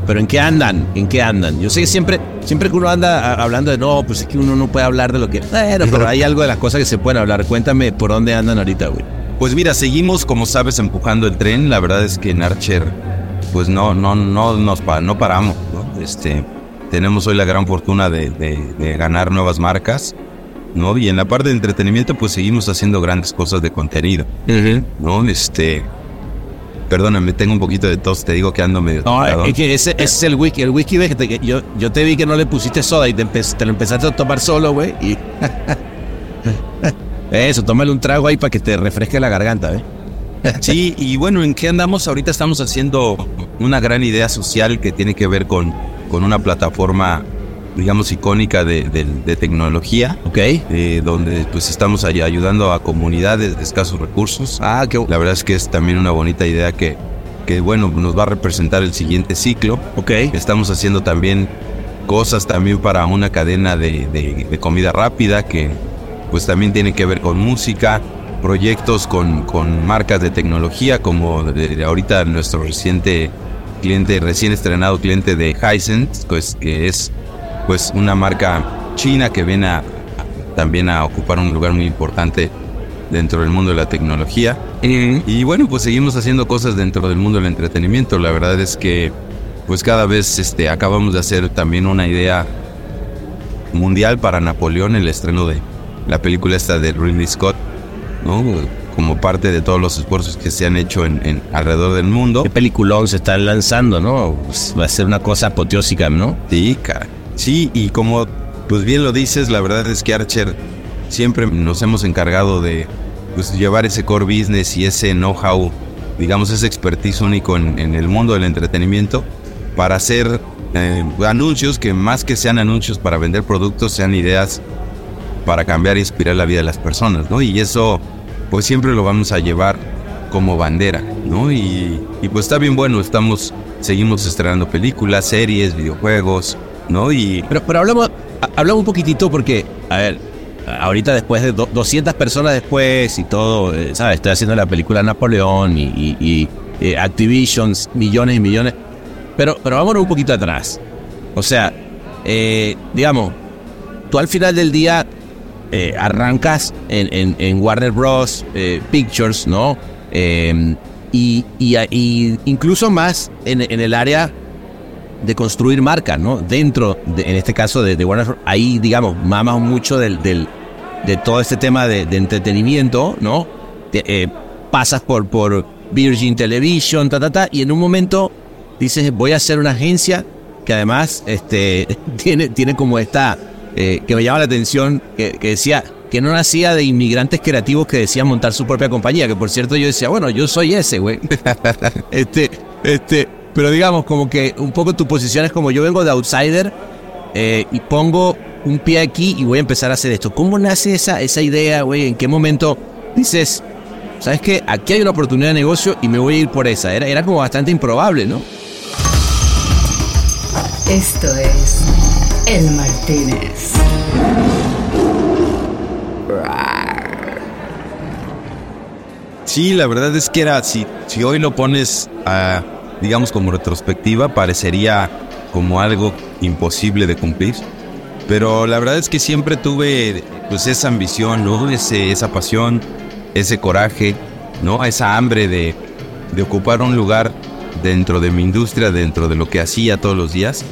pero ¿en qué andan? ¿En qué andan? Yo sé que siempre, siempre que uno anda hablando de no, pues es que uno no puede hablar de lo que. Bueno, pero hay algo de las cosas que se pueden hablar. Cuéntame por dónde andan ahorita, güey. Pues mira, seguimos, como sabes, empujando el tren. La verdad es que en Archer, pues no, no, no nos pa- no paramos, ¿no? Este, tenemos hoy la gran fortuna de, de- de ganar nuevas marcas, ¿no? Y en la parte de entretenimiento, pues seguimos haciendo grandes cosas de contenido, ¿no? Este, perdóname, tengo un poquito de tos, te digo que ando medio. No, tocadón. es que ese, ese es el whisky. El whisky, te- que yo, yo te vi que no le pusiste soda y te, empe- te lo empezaste a tomar solo, güey. Y... Eso, tómale un trago ahí para que te refresque la garganta, ¿eh? Sí, y bueno, ¿en qué andamos? Ahorita estamos haciendo una gran idea social que tiene que ver con, con una plataforma, digamos, icónica de, de- de tecnología, Ok. eh, donde pues estamos ayudando a comunidades de escasos recursos. Ah, qué La verdad es que es también una bonita idea que, que bueno, nos va a representar el siguiente ciclo. Ok. Estamos haciendo también cosas también para una cadena de, de- de comida rápida que pues también tiene que ver con música, proyectos con, con marcas de tecnología como de- ahorita nuestro reciente cliente, recién estrenado cliente de Hisense, pues que es pues una marca china que viene a, también a ocupar un lugar muy importante dentro del mundo de la tecnología. Y bueno, pues seguimos haciendo cosas dentro del mundo del entretenimiento. La verdad es que pues cada vez este, acabamos de hacer también una idea mundial para Napoleón, el estreno de la película esta de Ridley Scott, ¿no? Como parte de todos los esfuerzos que se han hecho en, en- alrededor del mundo. Qué peliculón se están lanzando, ¿no? Pues va a ser una cosa apoteósica, ¿no? Sí, cara. Sí, y como pues bien lo dices, la verdad es que Archer siempre nos hemos encargado de pues, llevar ese core business y ese know-how, digamos, ese expertise único en, en el mundo del entretenimiento para hacer eh, anuncios que más que sean anuncios para vender productos, sean ideas para cambiar e inspirar la vida de las personas, ¿no? Y eso, pues siempre lo vamos a llevar como bandera, ¿no? Y, pues está bien bueno, estamos, seguimos estrenando películas, series, videojuegos, ¿no? Y Pero, pero hablamos, ha- hablamos un poquitito porque, a ver, ahorita después de do- 200 personas después y todo, eh, ¿sabes? Estoy haciendo la película Napoleón y, y- y, eh, Activision, millones y millones. Pero, pero vámonos un poquito atrás. O sea, eh, digamos, tú al final del día eh, arrancas en, en- en Warner Bros. eh, Pictures, ¿no? Eh, y, y- incluso más en, en el área de construir marcas, ¿no? Dentro, de- en este caso, de, de Warner Bros. Ahí, digamos, mamas mucho del, del- de todo este tema de, de entretenimiento, ¿no? Eh, pasas por, por Virgin Television, ta, ta, ta, y en un momento dices, voy a hacer una agencia que además este, tiene, tiene como esta, eh, que me llama la atención, que, que decía que no nacía de inmigrantes creativos que decían montar su propia compañía, que por cierto yo decía, bueno, yo soy ese, güey. este, este, pero digamos como que un poco tu posición es como yo vengo de outsider eh, y pongo un pie aquí y voy a empezar a hacer esto. ¿Cómo nace esa, esa idea, güey? ¿En qué momento dices, sabes qué? Aquí hay una oportunidad de negocio y me voy a ir por esa. Era, era como bastante improbable, ¿no? Esto es El Martínez. Sí, la verdad es que era, si, si hoy lo pones, digamos, como retrospectiva, parecería como algo imposible de cumplir. Pero la verdad es que siempre tuve pues esa ambición, ¿no? Ese, esa pasión, ese coraje, ¿no? Esa hambre de, de ocupar un lugar dentro de mi industria, dentro de lo que hacía todos los días.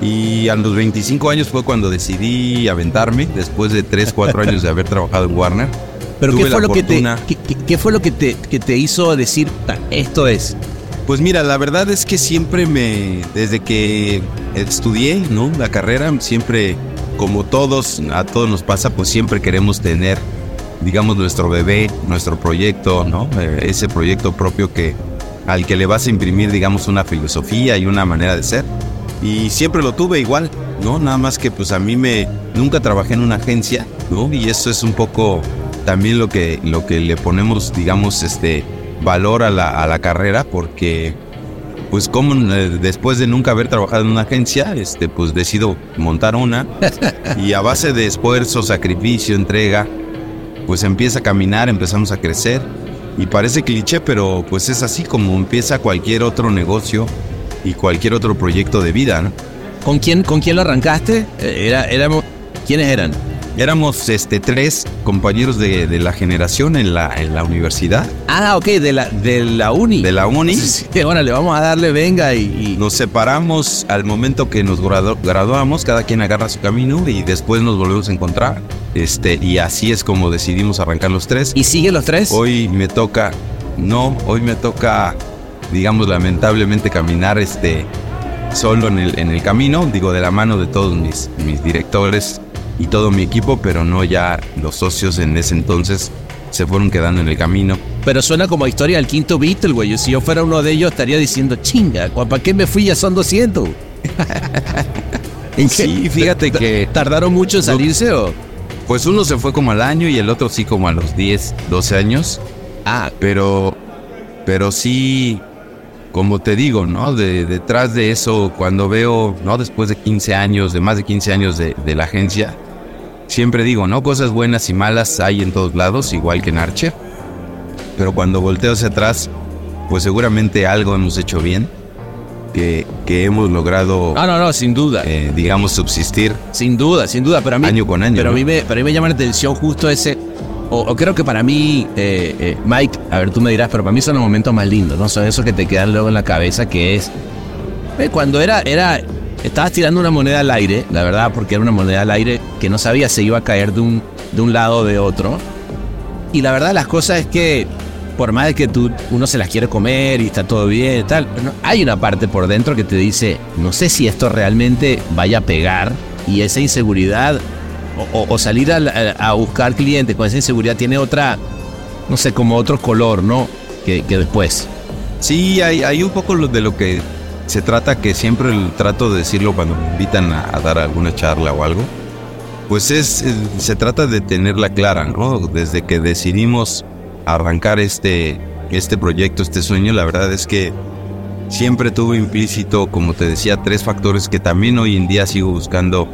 Y a los 25 años fue cuando decidí aventarme, después de 3, 4 años de haber trabajado en Warner. Pero ¿qué fue, lo que te, qué, qué- fue lo que te, que te hizo decir, "Ta, esto es? Pues mira, la verdad es que siempre me, desde que estudié, ¿no? La carrera, siempre, como todos, a todos nos pasa, pues siempre queremos tener, digamos, nuestro bebé, nuestro proyecto, ¿no? Eh, ese proyecto propio que, al que le vas a imprimir, digamos, una filosofía y una manera de ser. Y siempre lo tuve igual, ¿no? Nada más que pues a mí me, nunca trabajé en una agencia, ¿no? Y eso es un poco también lo que, lo que le ponemos, digamos, este, valor a la, a la carrera, porque pues como eh, después de nunca haber trabajado en una agencia, este, pues decido montar una y a base de esfuerzo, sacrificio, entrega, pues empieza a caminar, empezamos a crecer y parece cliché, pero pues es así como empieza cualquier otro negocio y cualquier otro proyecto de vida, ¿no? ¿Con quién, con quién lo arrancaste? Eh, Era, éramos, ¿Quiénes eran? Éramos este, tres compañeros de, de la generación en la, en la universidad, Ah, ok, de la, de la uni. de la uni. Sí, sí, bueno, le vamos a darle venga y... y- Nos separamos al momento que nos gradu- graduamos, cada quien agarra su camino y después nos volvemos a encontrar. Este, y así es como decidimos arrancar los tres. ¿Y siguen los tres? Hoy me toca, no, hoy me toca, digamos, lamentablemente caminar este solo en el, en el camino, digo, de la mano de todos mis, mis directores y todo mi equipo, pero no ya los socios en ese entonces se fueron quedando en el camino. Pero suena como historia del quinto Beatle, güey. Si yo fuera uno de ellos, estaría diciendo, chinga, ¿para qué me fui? Ya son 200. Sí, fíjate que ¿Tardaron mucho en salirse o...? pues uno se fue como al año y el otro sí como a los 10, 12 años. Ah, Pero, pero sí, como te digo, ¿no? De, detrás de eso, cuando veo, ¿no? Después de 15 años, de más de 15 años de, de la agencia, siempre digo, ¿no? Cosas buenas y malas hay en todos lados, igual que en Archer. Pero cuando volteo hacia atrás, pues seguramente algo hemos hecho bien, que, que hemos logrado, no, no, no, sin duda. eh, digamos, subsistir. Sin duda, sin duda. Pero a mí, Año con año, Pero, a ¿no? mí me, pero a mí me llama la atención justo ese. O, creo que para mí, eh, eh, Mike, a ver, tú me dirás, pero para mí son los momentos más lindos, ¿no? Son esos que te quedan luego en la cabeza, que es. eh, cuando era. era Estabas tirando una moneda al aire, la verdad, porque era una moneda al aire que no sabía si iba a caer de un, de un lado o de otro. Y la verdad, las cosas es que, por más de que tú, uno se las quiere comer y está todo bien y tal, hay una parte por dentro que te dice, no sé si esto realmente vaya a pegar. Y esa inseguridad o, o salir a, a buscar clientes con esa inseguridad tiene otra, no sé, como otro color, ¿no? Que, que después. Sí, hay, hay un poco de lo que se trata, que siempre trato de decirlo cuando me invitan a, a dar alguna charla o algo. Pues es, eh, se trata de tenerla clara, ¿no? Desde que decidimos arrancar este, este proyecto, este sueño, la verdad es que siempre tuve implícito, como te decía, tres factores que también hoy en día sigo buscando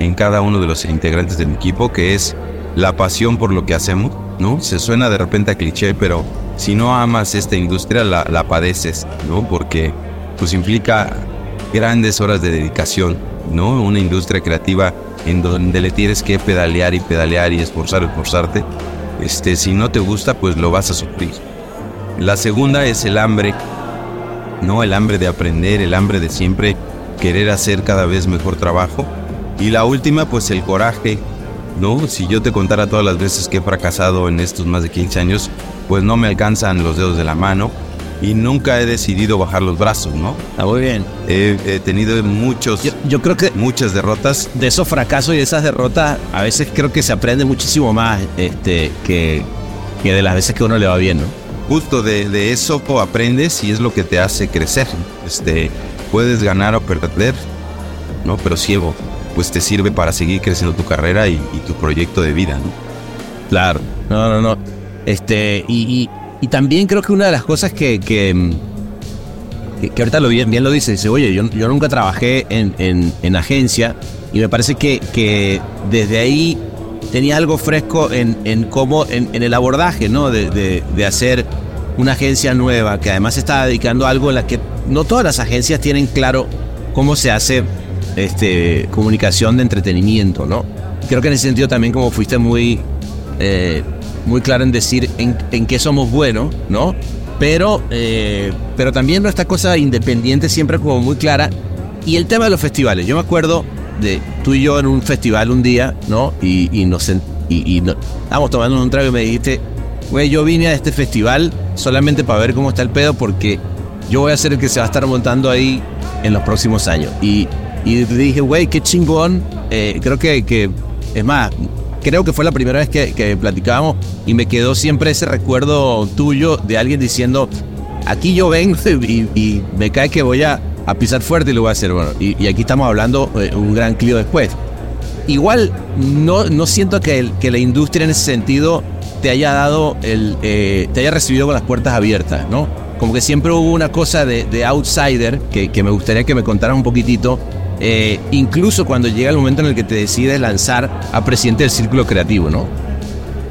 en cada uno de los integrantes de mi equipo, que es la pasión por lo que hacemos, ¿no? Se suena de repente a cliché, pero si no amas esta industria, la, la padeces, ¿no? Porque pues implica grandes horas de dedicación, ¿no? Una industria creativa en donde le tienes que pedalear y pedalear y esforzar, esforzarte. Este, si no te gusta, pues lo vas a sufrir. La segunda es el hambre, ¿no? El hambre de aprender, el hambre de siempre querer hacer cada vez mejor trabajo. Y la última, pues el coraje, ¿no? Si yo te contara todas las veces que he fracasado en estos más de 15 años, pues no me alcanzan los dedos de la mano y nunca he decidido bajar los brazos, ¿no? Está muy bien. He, he tenido muchos, Yo, yo creo que muchas derrotas. de esos fracasos y de esas derrotas, a veces creo que se aprende muchísimo más este, que, que de las veces que uno le va bien, ¿no? Justo de, de eso aprendes y es lo que te hace crecer. Este, puedes ganar o perder, ¿no? Pero ciego, pues te sirve para seguir creciendo tu carrera y, tu proyecto de vida, ¿no? Claro. No, no, no. Este, y, y, también creo que una de las cosas que, que, mm, que ahorita lo bien, bien lo dice, dice, oye, yo, yo nunca trabajé en, en, en agencia y me parece que, que desde ahí tenía algo fresco en, en cómo, en, en el abordaje, ¿no? De, de, de hacer una agencia nueva, que además se está dedicando a algo en la que no todas las agencias tienen claro cómo se hace este, comunicación de entretenimiento, ¿no? Creo que en ese sentido también como fuiste muy, eh, muy claro en decir en, en qué somos buenos, ¿no? Pero, eh, pero también nuestra cosa independiente siempre como muy clara. Y el tema de los festivales, yo me acuerdo de tú y yo en un festival un día, ¿no? Y, y nos y, y no- estábamos tomando un trago y me dijiste, güey, yo vine a este festival solamente para ver cómo está el pedo porque yo voy a ser el que se va a estar montando ahí en los próximos años. Y, y dije, güey, qué chingón. Eh, creo que, que, es más, creo que fue la primera vez que, que platicábamos y me quedó siempre ese recuerdo tuyo de alguien diciendo, aquí yo vengo y, me cae que voy a, pisar fuerte y lo voy a hacer. Bueno, y, y aquí estamos hablando eh, un gran Clio después. Igual no, no siento que, el- que la industria en ese sentido te haya dado el, eh, te haya recibido con las puertas abiertas, ¿no? Como que siempre hubo una cosa de, de outsider que, que me gustaría que me contaras un poquitito, eh, incluso cuando llega el momento en el que te decides lanzar a presidente del círculo creativo, ¿no?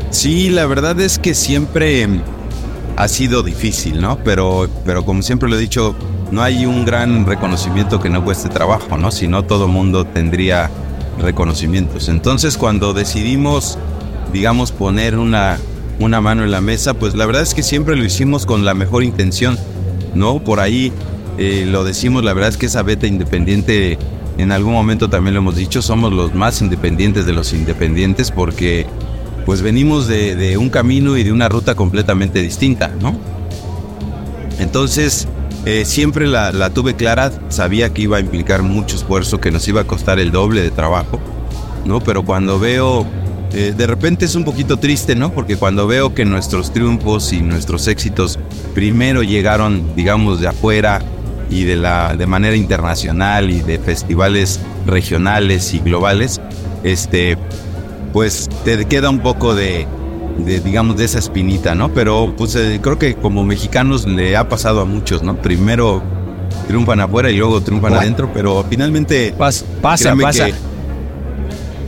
Sí, la verdad es que siempre mm, ha sido difícil, ¿no? Pero, pero como siempre lo he dicho, no hay un gran reconocimiento que no cueste trabajo, ¿no? Si no, todo mundo tendría reconocimientos. Entonces, cuando decidimos, digamos, poner una, una mano en la mesa, pues la verdad es que siempre lo hicimos con la mejor intención, ¿no? Por ahí eh, lo decimos, la verdad es que esa beta independiente, en algún momento también lo hemos dicho, somos los más independientes de los independientes porque pues venimos de, un camino y de una ruta completamente distinta, ¿no? Entonces, eh, siempre la, la tuve clara, sabía que iba a implicar mucho esfuerzo, que nos iba a costar el doble de trabajo, ¿no? Pero cuando veo, eh, de repente es un poquito triste, ¿no? Porque cuando veo que nuestros triunfos y nuestros éxitos primero llegaron, digamos, de afuera y de, la, de manera internacional y de festivales regionales y globales, este, pues te queda un poco de, de, digamos, de esa espinita, ¿no? Pero pues eh, creo que como mexicanos le ha pasado a muchos, ¿no? Primero triunfan afuera y luego triunfan Bueno. adentro, pero finalmente Pasa, pasa, pasa. que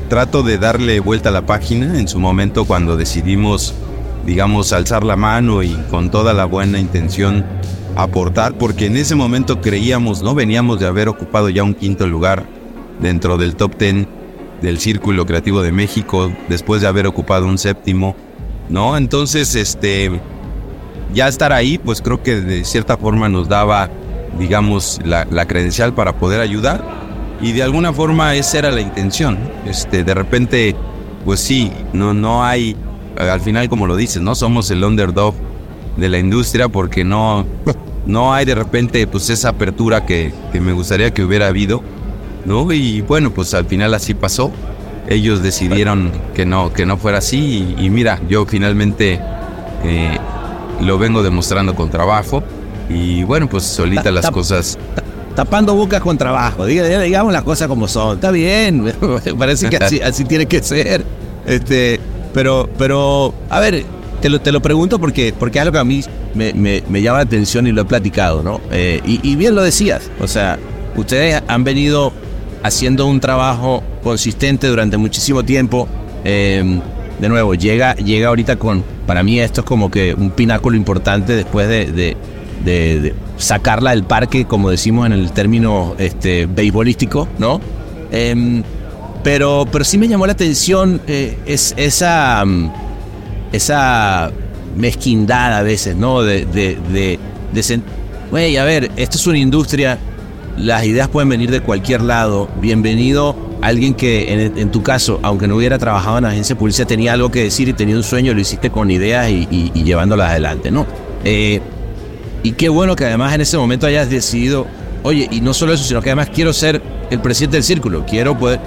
trato de darle vuelta a la página en su momento cuando decidimos, digamos, alzar la mano y con toda la buena intención aportar, porque en ese momento creíamos, ¿no? Veníamos de haber ocupado ya un quinto lugar dentro del top ten del Círculo Creativo de México, después de haber ocupado un séptimo, ¿no? Entonces, este, ya estar ahí, pues creo que de cierta forma nos daba, digamos, la, la credencial para poder ayudar y de alguna forma esa era la intención. Este, de repente, pues sí, no, no hay, al final como lo dices, no somos el underdog de la industria porque no, no hay de repente pues esa apertura que, que me gustaría que hubiera habido, ¿no? Y bueno, pues al final así pasó. ellos decidieron que no, que no fuera así y, y mira, yo finalmente eh, lo vengo demostrando con trabajo y bueno, pues solita Ta- las ta- cosas Tapando bocas con trabajo. Diga- diga- digamos las cosas como son. Está bien. Parece que así, así tiene que ser. Este, pero, pero, a ver, te lo, te lo pregunto porque, porque es algo que a mí me, me- llama la atención y lo he platicado, ¿no? Eh, y, bien lo decías. O sea, ustedes han venido haciendo un trabajo consistente durante muchísimo tiempo. Eh, de nuevo, llega, llega ahorita con, para mí esto es como que un pináculo importante después de, de- de- de sacarla del parque, como decimos en el término este, beisbolístico, ¿no? Em, pero, pero sí me llamó la atención eh, es, esa, mm, esa mezquindad a veces, ¿no? De, de, de, de Güey, a ver, esto es una industria, las ideas pueden venir de cualquier lado. Bienvenido alguien que en, tu caso, aunque no hubiera trabajado en agencia de publicidad, tenía algo que decir y tenía un sueño, lo hiciste con ideas y, y- y llevándolas adelante, ¿no? Eh, y qué bueno que además en ese momento hayas decidido, oye, y no solo eso, sino que además quiero ser el presidente del círculo, quiero poder,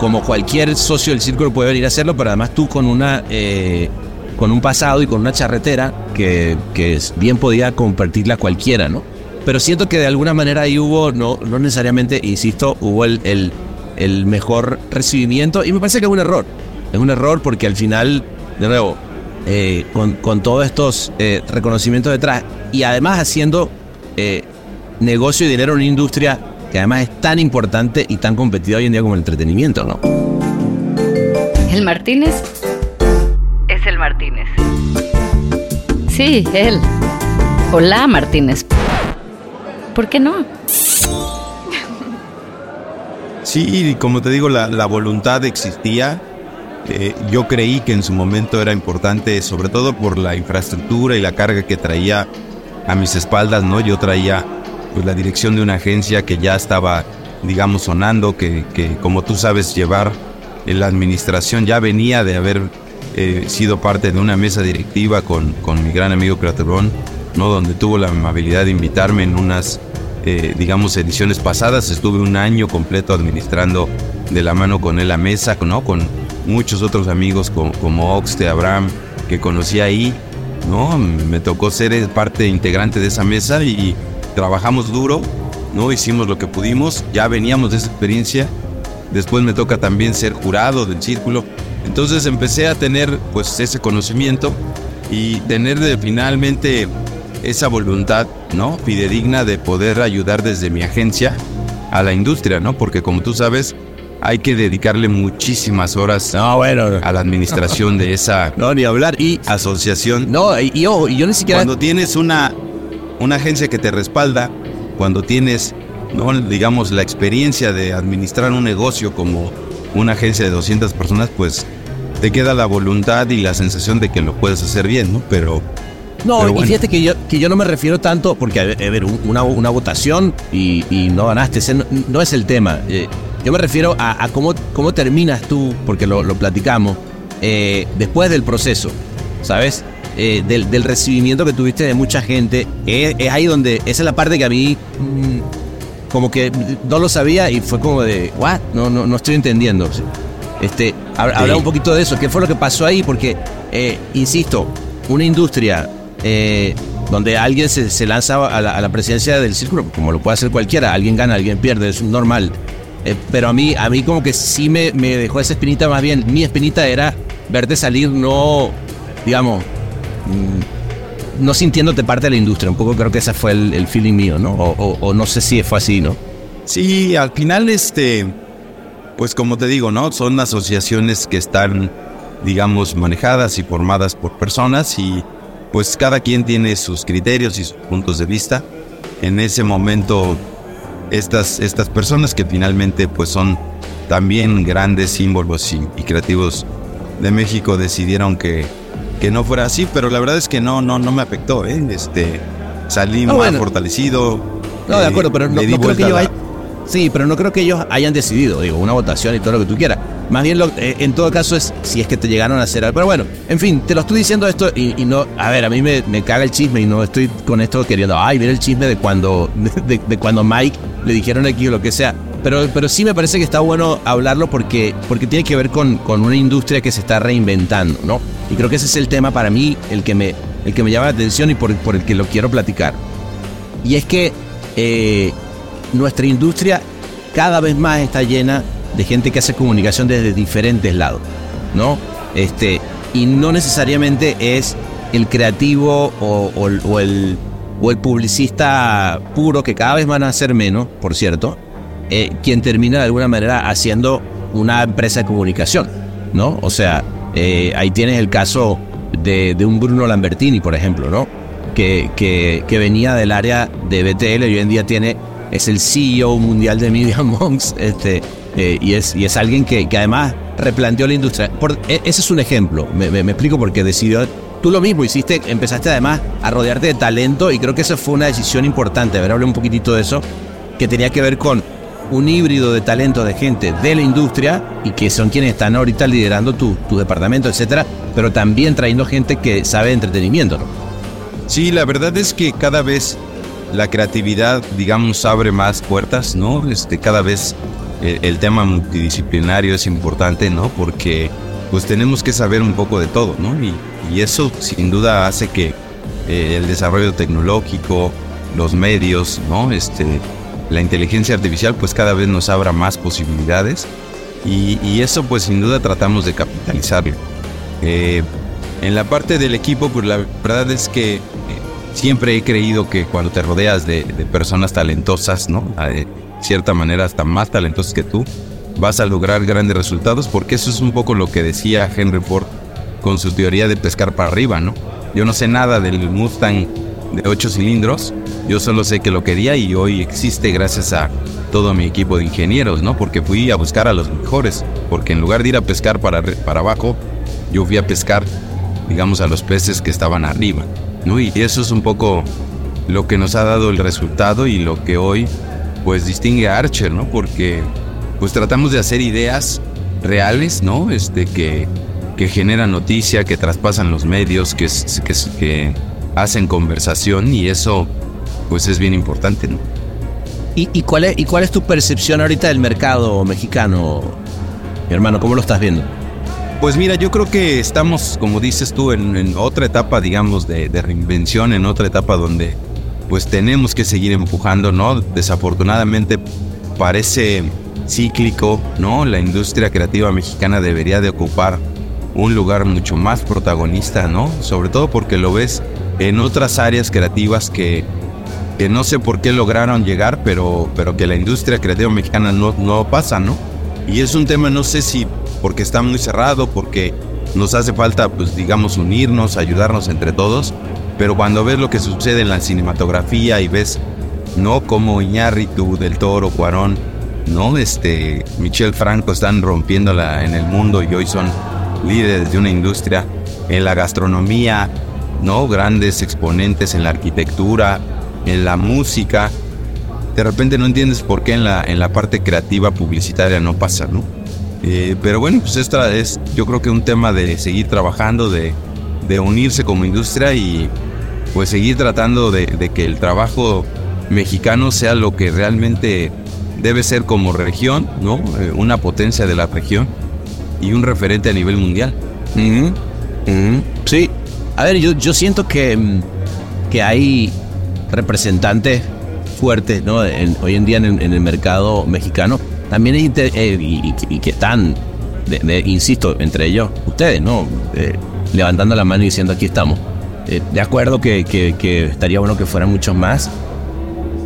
como cualquier socio del círculo puede venir a hacerlo, pero además tú con una... eh, con un pasado y con una charretera que, que bien podía compartirla cualquiera, ¿no? Pero siento que de alguna manera ahí hubo, no, no necesariamente, insisto, hubo el, el, mejor recibimiento y me parece que es un error. Es un error porque al final, de nuevo, eh, con, con todos estos eh, reconocimientos detrás y además haciendo eh, negocio y dinero en una industria que además es tan importante y tan competida hoy en día como el entretenimiento, ¿no? El Martínez Martínez. Sí, él. Hola, Martínez. ¿Por qué no? Sí, y como te digo, la, la voluntad existía. Eh, yo creí que en su momento era importante, sobre todo por la infraestructura y la carga que traía a mis espaldas, ¿no? Yo traía pues, la dirección de una agencia que ya estaba, digamos, sonando, que, que como tú sabes llevar en la administración ya venía de haber eh, sido parte de una mesa directiva con, con mi gran amigo Craterón, ¿no? Donde tuvo la amabilidad de invitarme en unas eh, digamos, ediciones pasadas. Estuve un año completo administrando de la mano con él la mesa, ¿no? Con muchos otros amigos como, como Oxte, Abraham, que conocí ahí, ¿no? Me tocó ser parte integrante de esa mesa y trabajamos duro, ¿no? Hicimos lo que pudimos, ya veníamos de esa experiencia. Después me toca también ser jurado del círculo. Entonces empecé a tener pues ese conocimiento y tener de, finalmente esa voluntad, ¿no? Fidedigna de poder ayudar desde mi agencia a la industria, ¿no? Porque como tú sabes, hay que dedicarle muchísimas horas No, bueno. a la administración de esa No, ni hablar. Y, asociación. no, y, y ojo, y yo ni siquiera... Cuando tienes una, una agencia que te respalda, cuando tienes, ¿no? digamos, la experiencia de administrar un negocio como una agencia de 200 personas, pues te queda la voluntad y la sensación de que lo puedes hacer bien, ¿no? Pero No, Pero y bueno. fíjate que yo, que yo no me refiero tanto, porque, a ver, una, una votación y, y no ganaste, ese no, no es el tema. Eh, yo me refiero a, a cómo, cómo terminas tú, porque lo, lo platicamos, eh, después del proceso, ¿sabes? Eh, del, del recibimiento que tuviste de mucha gente. Es, es ahí donde, esa es la parte que a mí, mm, como que no lo sabía y fue como de, ¿what? No, no, no estoy entendiendo. Este, hab- habla un poquito de eso, ¿qué fue lo que pasó ahí? Porque, eh, insisto, una industria eh, donde alguien se, se lanza a la, a la presidencia del círculo, como lo puede hacer cualquiera, alguien gana, alguien pierde, es normal. Eh, pero a mí, a mí como que sí me, me dejó esa espinita, más bien, mi espinita era verte salir no, digamos, mm, no sintiéndote parte de la industria. Un poco creo que ese fue el, el feeling mío, ¿no? O, o- o no sé si fue así, ¿no? Sí, al final, este, pues como te digo, ¿no? Son asociaciones que están, digamos, manejadas y formadas por personas y pues cada quien tiene sus criterios y sus puntos de vista. En ese momento, estas, estas personas que finalmente pues son también grandes símbolos y, y creativos de México decidieron que, que no fuera así, pero la verdad es que no, no, no me afectó, ¿eh? Este, salí No, más bueno. fortalecido. No, de eh, acuerdo, pero no, no creo que Sí, pero no creo que ellos hayan decidido, digo, una votación y todo lo que tú quieras. Más bien, lo- eh, en todo caso, es si es que te llegaron a hacer algo. Pero bueno, en fin, te lo estoy diciendo esto y, no. A ver, a mí me, me caga el chisme y no estoy con esto queriendo. Ay, mira el chisme de cuando, de cuando Mike le dijeron aquí o lo que sea. pero, pero sí me parece que está bueno hablarlo porque, porque tiene que ver con, con una industria que se está reinventando, ¿no? Y creo que ese es el tema para mí, el que me, el que me llama la atención y por, por el que lo quiero platicar. Y es que eh, nuestra industria cada vez más está llena de gente que hace comunicación desde diferentes lados, ¿no? Este, y no necesariamente es el creativo o, el- o el, publicista puro, que cada vez van a ser menos, por cierto, eh, quien termina de alguna manera haciendo una empresa de comunicación, ¿no? O sea, eh, ahí tienes el caso de, de un Bruno Lambertini, por ejemplo, ¿no? Que, que, que venía del área de BTL y hoy en día tiene, es el CEO mundial de Media Monks, este, eh, y, es, y es alguien que, que además replanteó la industria. Por- e- ese es un ejemplo, me, me- explico porque decidió, tú lo mismo hiciste, empezaste además a rodearte de talento y creo que esa fue una decisión importante, a ver, hablé un poquitito de eso, que tenía que ver con un híbrido de talento de gente de la industria y que son quienes están ahorita liderando tu, tu departamento, etcétera, pero también trayendo gente que sabe de entretenimiento. Sí, la verdad es que cada vez la creatividad, digamos, abre más puertas, ¿no? Este, cada vez eh, el tema multidisciplinario es importante, ¿no? Porque pues tenemos que saber un poco de todo, ¿no? Y, eso sin duda hace que eh, el desarrollo tecnológico, los medios, ¿no? Este, la inteligencia artificial pues cada vez nos abra más posibilidades y, eso pues sin duda tratamos de capitalizarlo. Eh, en la parte del equipo, pues la verdad es que siempre he creído que cuando te rodeas de, personas talentosas, ¿no? Ah, De cierta manera hasta más talentosas que tú, vas a lograr grandes resultados porque eso es un poco lo que decía Henry Ford con su teoría de pescar para arriba, ¿no? Yo no sé nada del Mustang de 8 cilindros, yo solo sé que lo quería y hoy existe gracias a todo mi equipo de ingenieros, ¿no? Porque fui a buscar a los mejores, porque en lugar de ir a pescar para, para abajo, yo fui a pescar, digamos, a los peces que estaban arriba, ¿no? Y eso es un poco lo que nos ha dado el resultado y lo que hoy, pues, distingue a Archer, ¿no? Porque, pues, tratamos de hacer ideas reales, ¿no? Este, que, que generan noticia, que traspasan los medios, que, que, que hacen conversación y eso, pues, es bien importante, ¿no? ¿Y, y cuál es, ¿Y cuál es tu percepción ahorita del mercado mexicano, mi hermano? ¿Cómo lo estás viendo? Pues mira, yo creo que estamos, como dices tú, en, otra etapa, digamos, de, de reinvención, en otra etapa donde pues tenemos que seguir empujando, ¿no? Desafortunadamente parece cíclico, ¿no? La industria creativa mexicana debería de ocupar un lugar mucho más protagonista, ¿no? Sobre todo porque lo ves en otras áreas creativas que, que no sé por qué lograron llegar, pero, pero que la industria creativa mexicana no, no pasa, ¿no? Y es un tema, no sé si porque está muy cerrado, porque nos hace falta, pues digamos, unirnos, ayudarnos entre todos, pero cuando ves lo que sucede en la cinematografía y ves, ¿no? Como Iñárritu, Del Toro, Cuarón, ¿no? Este, Michel Franco están rompiéndola en el mundo y hoy son líderes de una industria en la gastronomía, ¿no? Grandes exponentes en la arquitectura, en la música. De repente no entiendes por qué en la, en la parte creativa publicitaria no pasa, ¿no? Eh, pero bueno, pues esta es yo creo que un tema de seguir trabajando, de, de unirse como industria y pues seguir tratando de, que el trabajo mexicano sea lo que realmente debe ser como región, ¿no? Eh, una potencia de la región y un referente a nivel mundial. Sí. A ver, yo, yo siento que, mm, que hay representantes fuertes ¿no? Hoy en día en el mercado mexicano. También hay inte- eh, y, y- que están, de- de- insisto, entre ellos, ustedes, ¿no? Eh, levantando la mano y diciendo aquí estamos. Eh, de acuerdo que, que- que estaría bueno que fueran muchos más.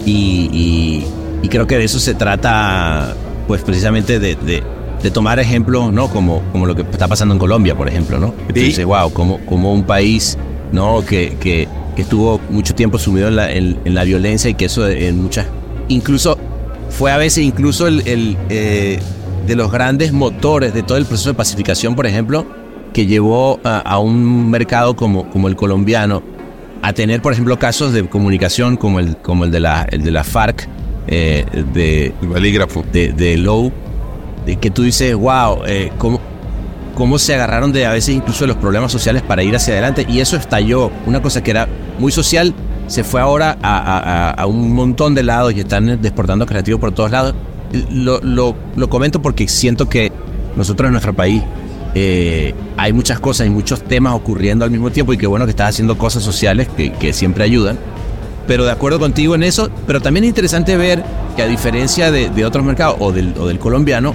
Y, y- y creo que de eso se trata, pues precisamente de, de- de tomar ejemplos, ¿no? Como, como lo que está pasando en Colombia, por ejemplo, ¿no? Tú Sí. wow, como, como un país, ¿no? Que, que, que estuvo mucho tiempo sumido en la, en, en la violencia y que eso en muchas... Incluso fue a veces incluso el, el, eh, de los grandes motores de todo el proceso de pacificación, por ejemplo, que llevó a, a un mercado como, como el colombiano a tener, por ejemplo, casos de comunicación como el, como el, de, la, el de la FARC, eh, de, El balígrafo. de, de Low, de que tú dices, wow, eh, ¿cómo, cómo se agarraron de a veces incluso de los problemas sociales para ir hacia adelante. Y eso estalló. Una cosa que era muy social se fue ahora a, a- a- un montón de lados y están desportando creativos por todos lados. lo, lo- lo comento porque siento que nosotros en nuestro país eh, hay muchas cosas y muchos temas ocurriendo al mismo tiempo y qué bueno que estás haciendo cosas sociales que, que siempre ayudan. Pero de acuerdo contigo en eso, pero también es interesante ver que a diferencia de, de otros mercados o del, o del colombiano,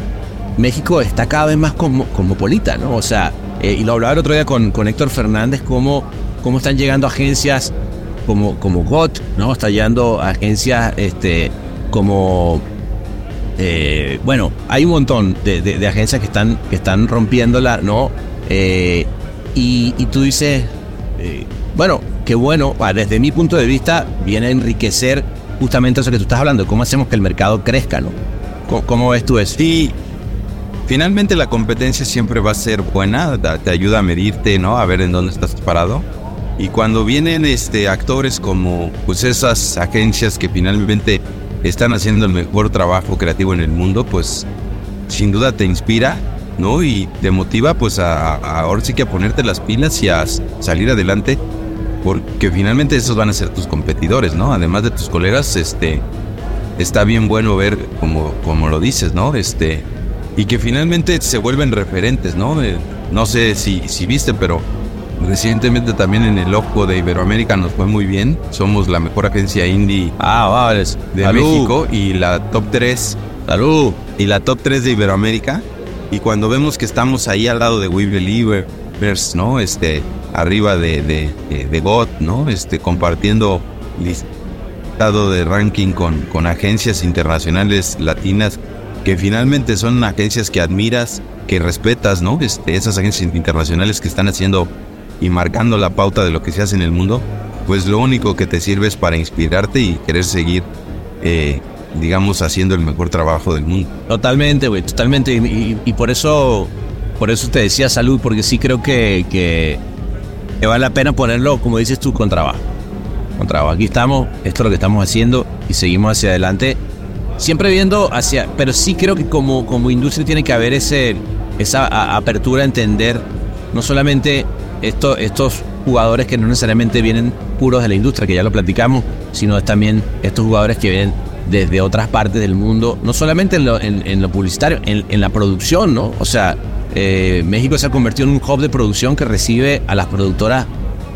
México está cada vez más como, cosmopolita, ¿no? O sea, eh, y lo hablaba el otro día con, con Héctor Fernández, cómo, cómo están llegando agencias como, como GOT, ¿no? Está llegando agencias este, como eh, bueno, hay un montón de, de- agencias que están, que están rompiéndola, ¿no? Eh, y, y tú dices, eh, bueno, qué bueno, ah, desde mi punto de vista, viene a enriquecer justamente eso que tú estás hablando, cómo hacemos que el mercado crezca, ¿no? ¿Cómo, cómo ves tú eso? Sí, finalmente la competencia siempre va a ser buena, te ayuda a medirte, ¿no? A ver en dónde estás parado. Y cuando vienen este, actores como pues esas agencias que finalmente están haciendo el mejor trabajo creativo en el mundo, pues sin duda te inspira, ¿no? Y te motiva pues a, a- ahora sí que a ponerte las pilas y a salir adelante, porque finalmente esos van a ser tus competidores, ¿no? Además de tus colegas, este, está bien bueno ver como, como lo dices, ¿no? Este, y que finalmente se vuelven referentes, ¿no? Eh, no sé si, si viste, pero recientemente también en el ojo de Iberoamérica nos fue muy bien. Somos la mejor agencia indie Ah, vale. de Salud. México y la top 3 Salud. y la top 3 de Iberoamérica. Y cuando vemos que estamos ahí al lado de We Believers, ¿no? Este, arriba de, de, de, de GOT, ¿no? Este, compartiendo listado de ranking con, con agencias internacionales latinas que finalmente son agencias que admiras, que respetas, ¿no? Este, esas agencias internacionales que están haciendo y marcando la pauta de lo que se hace en el mundo, pues lo único que te sirve es para inspirarte y querer seguir, eh, digamos, haciendo el mejor trabajo del mundo. Totalmente, güey, totalmente. Y, por eso, por eso te decía salud, porque sí creo que, que, vale la pena ponerlo, como dices tú, con trabajo. Con trabajo. Aquí estamos, esto es lo que estamos haciendo y seguimos hacia adelante. Siempre viendo hacia, pero sí creo que como, como industria tiene que haber ese, esa apertura a entender no solamente esto, estos jugadores que no necesariamente vienen puros de la industria, que ya lo platicamos, sino también estos jugadores que vienen desde otras partes del mundo, no solamente en lo, publicitario, en, la producción, ¿no? O sea, eh, México se ha convertido en un hub de producción que recibe a las productoras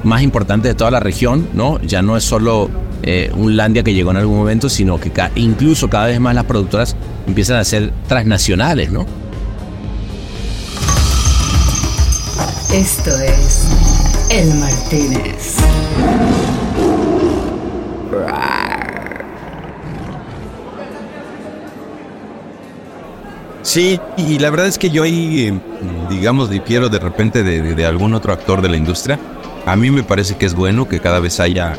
más importantes de toda la región, ¿no? Ya no es solo eh, un Landia que llegó en algún momento, sino que incluso cada vez más las productoras empiezan a ser transnacionales, ¿no? Esto es El Martínez. Sí, y la verdad es que yo ahí, eh, digamos, difiero de repente de, de- de algún otro actor de la industria. A mí me parece que es bueno que cada vez haya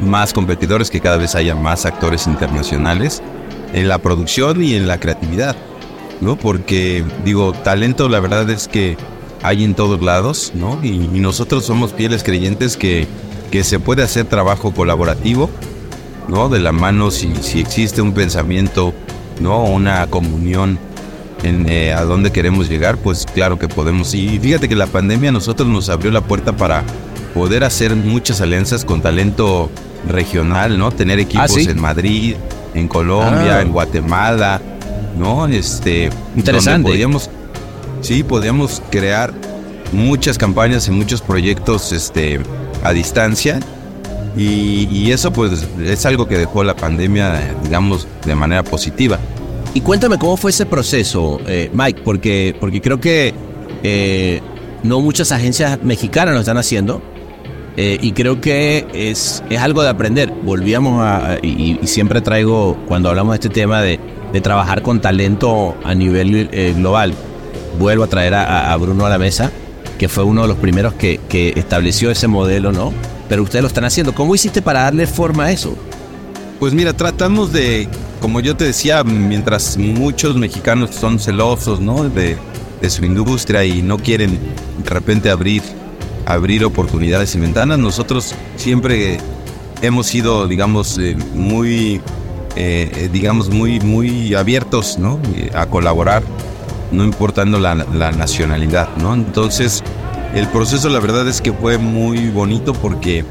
más competidores, que cada vez haya más actores internacionales en la producción y en la creatividad, ¿no? Porque, digo, talento la verdad es que hay en todos lados, ¿no? Y, y nosotros somos fieles creyentes que, que se puede hacer trabajo colaborativo, ¿no? De la mano si, si existe un pensamiento, ¿no? Una comunión en eh, a dónde queremos llegar, pues claro que podemos. Y fíjate que la pandemia a nosotros nos abrió la puerta para poder hacer muchas alianzas con talento regional, ¿no? Tener equipos ¿sí? en Madrid, en Colombia, Ah. en Guatemala, ¿no? Este, Interesante. donde podíamos, sí, podíamos crear muchas campañas y muchos proyectos, este, a distancia. Y, eso pues es algo que dejó la pandemia, digamos, de manera positiva. Y cuéntame cómo fue ese proceso, eh, Mike, porque, porque creo que eh, no muchas agencias mexicanas lo están haciendo. eh, y creo que es, es algo de aprender. Volvíamos a. Y, y siempre traigo, cuando hablamos de este tema de, de trabajar con talento a nivel global, vuelvo a traer a, Bruno a la mesa, que fue uno de los primeros que, que estableció ese modelo, ¿no? Pero ustedes lo están haciendo. ¿Cómo hiciste para darle forma a eso? Pues mira, tratamos de, como yo te decía, mientras muchos mexicanos son celosos, ¿no? De, de su industria y no quieren de repente abrir, abrir oportunidades y ventanas, nosotros siempre hemos sido, digamos, eh, muy, eh, eh, digamos, muy, muy abiertos, ¿no? A colaborar, no importando la, la nacionalidad, ¿no? Entonces, el proceso, la verdad es que fue muy bonito porque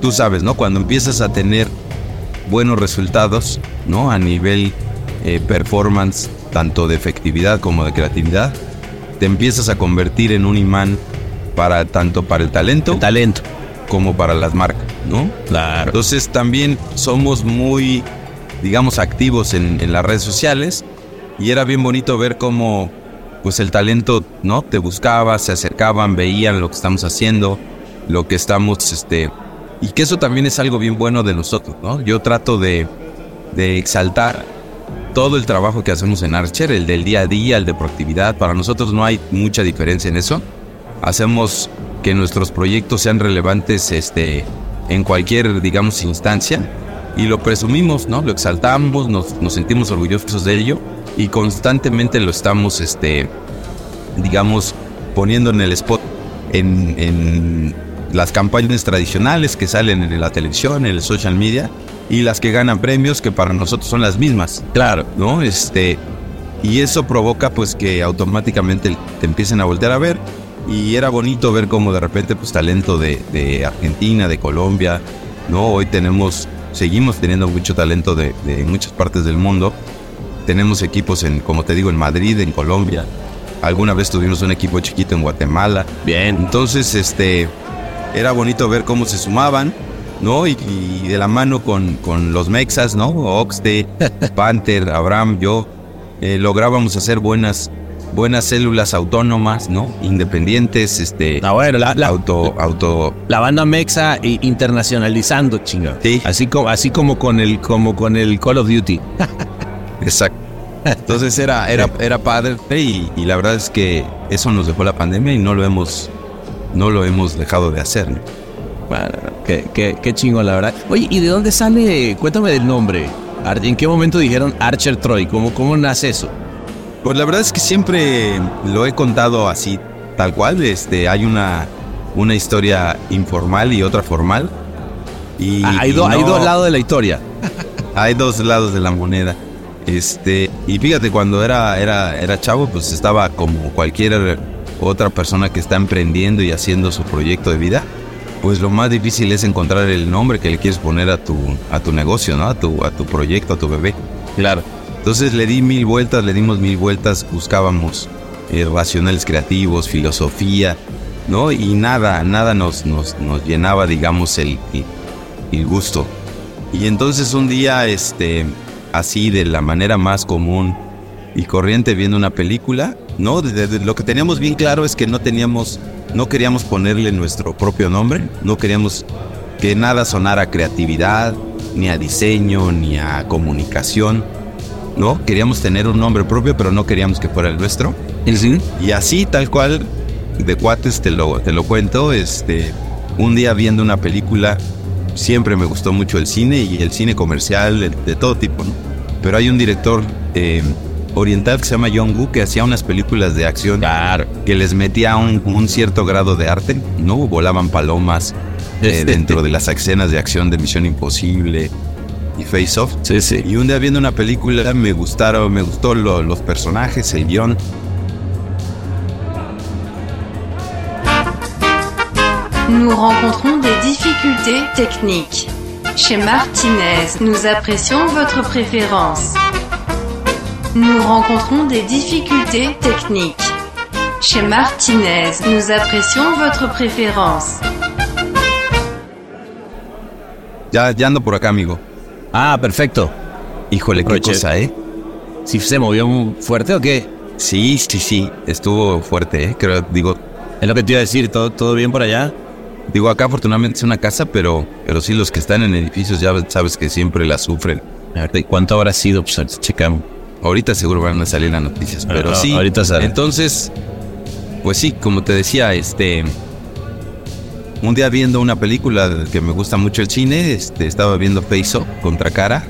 tú sabes, ¿no? Cuando empiezas a tener buenos resultados, ¿no? A nivel eh, performance, tanto de efectividad como de creatividad, te empiezas a convertir en un imán para tanto para el talento, Talento. como para las marcas, ¿no? Claro. Entonces también somos muy, digamos, activos en, en las redes sociales y era bien bonito ver cómo, pues el talento, ¿no? Te buscaba, se acercaban, veían lo que estamos haciendo, lo que estamos, este, y que eso también es algo bien bueno de nosotros, ¿no? Yo trato de, de exaltar todo el trabajo que hacemos en Archer, el del día a día, el de proactividad. Para nosotros no hay mucha diferencia en eso. Hacemos que nuestros proyectos sean relevantes este, en cualquier, digamos, instancia. Y lo presumimos, ¿no? Lo exaltamos, nos, nos sentimos orgullosos de ello. Y constantemente lo estamos, este, digamos, poniendo en el spot, en, en las campañas tradicionales que salen en la televisión, en el social media, y las que ganan premios que para nosotros son las mismas. Claro, ¿no? Este, y eso provoca pues que automáticamente te empiecen a voltear a ver. Y era bonito ver cómo de repente pues talento de, de Argentina, de Colombia, ¿no? Hoy tenemos, seguimos teniendo mucho talento de, de muchas partes del mundo. Tenemos equipos en, como te digo, en Madrid, en Colombia. Alguna vez tuvimos un equipo chiquito en Guatemala. Bien. Entonces, este, era bonito ver cómo se sumaban, ¿no? Y, y de la mano con, con los Mexas, ¿no? Oxte, Panther, Abraham, yo, eh, lográbamos hacer buenas, buenas células autónomas, ¿no? Independientes, este, Ah, bueno, la, la, auto, auto, la banda Mexa i- internacionalizando, chinga. Sí. Así como, así como con el, como con el Call of Duty. exacto. Entonces era, era, era padre y, y la verdad es que eso nos dejó la pandemia y no lo hemos, no lo hemos dejado de hacer, ¿no? Bueno, qué, qué, qué chingón, la verdad. Oye, ¿y de dónde sale? Cuéntame del nombre. ¿En qué momento dijeron Archer Troy? ¿Cómo, cómo nace eso? Pues la verdad es que siempre lo he contado así, tal cual. Este, hay una, una historia informal y otra formal. Y, Ah, hay, y do- hay no- dos lados de la historia. Hay dos lados de la moneda. Este, y fíjate, cuando era, era, era chavo, pues estaba como cualquier otra persona que está emprendiendo y haciendo su proyecto de vida. Pues lo más difícil es encontrar el nombre que le quieres poner a tu, a tu negocio, ¿no? A tu, a tu proyecto, a tu bebé. Claro. Entonces le di mil vueltas, le dimos mil vueltas, buscábamos eh, racionales creativos, filosofía, ¿no? Y nada, nada nos, nos, nos llenaba, digamos, el, el, gusto. Y entonces un día, este, así de la manera más común y corriente viendo una película, ¿no? De- de- lo que teníamos bien claro es que no teníamos, no queríamos ponerle nuestro propio nombre, no queríamos que nada sonara a creatividad, ni a diseño, ni a comunicación, ¿no? Queríamos tener un nombre propio, pero no queríamos que fuera el nuestro. Y así, tal cual, de cuates te lo, te lo cuento, este, un día viendo una película, siempre me gustó mucho el cine y el cine comercial de, de todo tipo, ¿no? Pero hay un director eh, oriental que se llama John Woo que hacía unas películas de acción que les metía un, un cierto grado de arte, ¿no? Volaban palomas eh, dentro de las escenas de acción de Misión Imposible y Face Off. Sí, sí. Y un día viendo una película me gustaron, me gustó lo- los personajes, el guion. Nous rencontrons des difficultés techniques. Chez Martinez, nous apprécions votre préférence. Nous rencontrons des difficultés techniques. Chez Martinez, nous apprécions votre préférence. Ya, ya ando por acá, amigo. Ah, perfecto. Híjole, qué cosa, ¿eh? ¿Si se movió muy fuerte o qué? Sí, sí, sí. Estuvo fuerte, ¿eh? Creo, digo, Es lo que te iba a decir, ¿todo, todo bien por allá? digo, acá afortunadamente es una casa, pero, pero sí, los que están en edificios ya sabes que siempre la sufren. Ahorita, ¿y ¿Cuánto habrá sido? Pues ahorita checamos. Ahorita seguro van a salir las noticias, pero sí. ahorita sale. Entonces, pues sí, como te decía, este. Un día viendo una película que me gusta mucho el cine, este, estaba viendo Face Off contra Cara.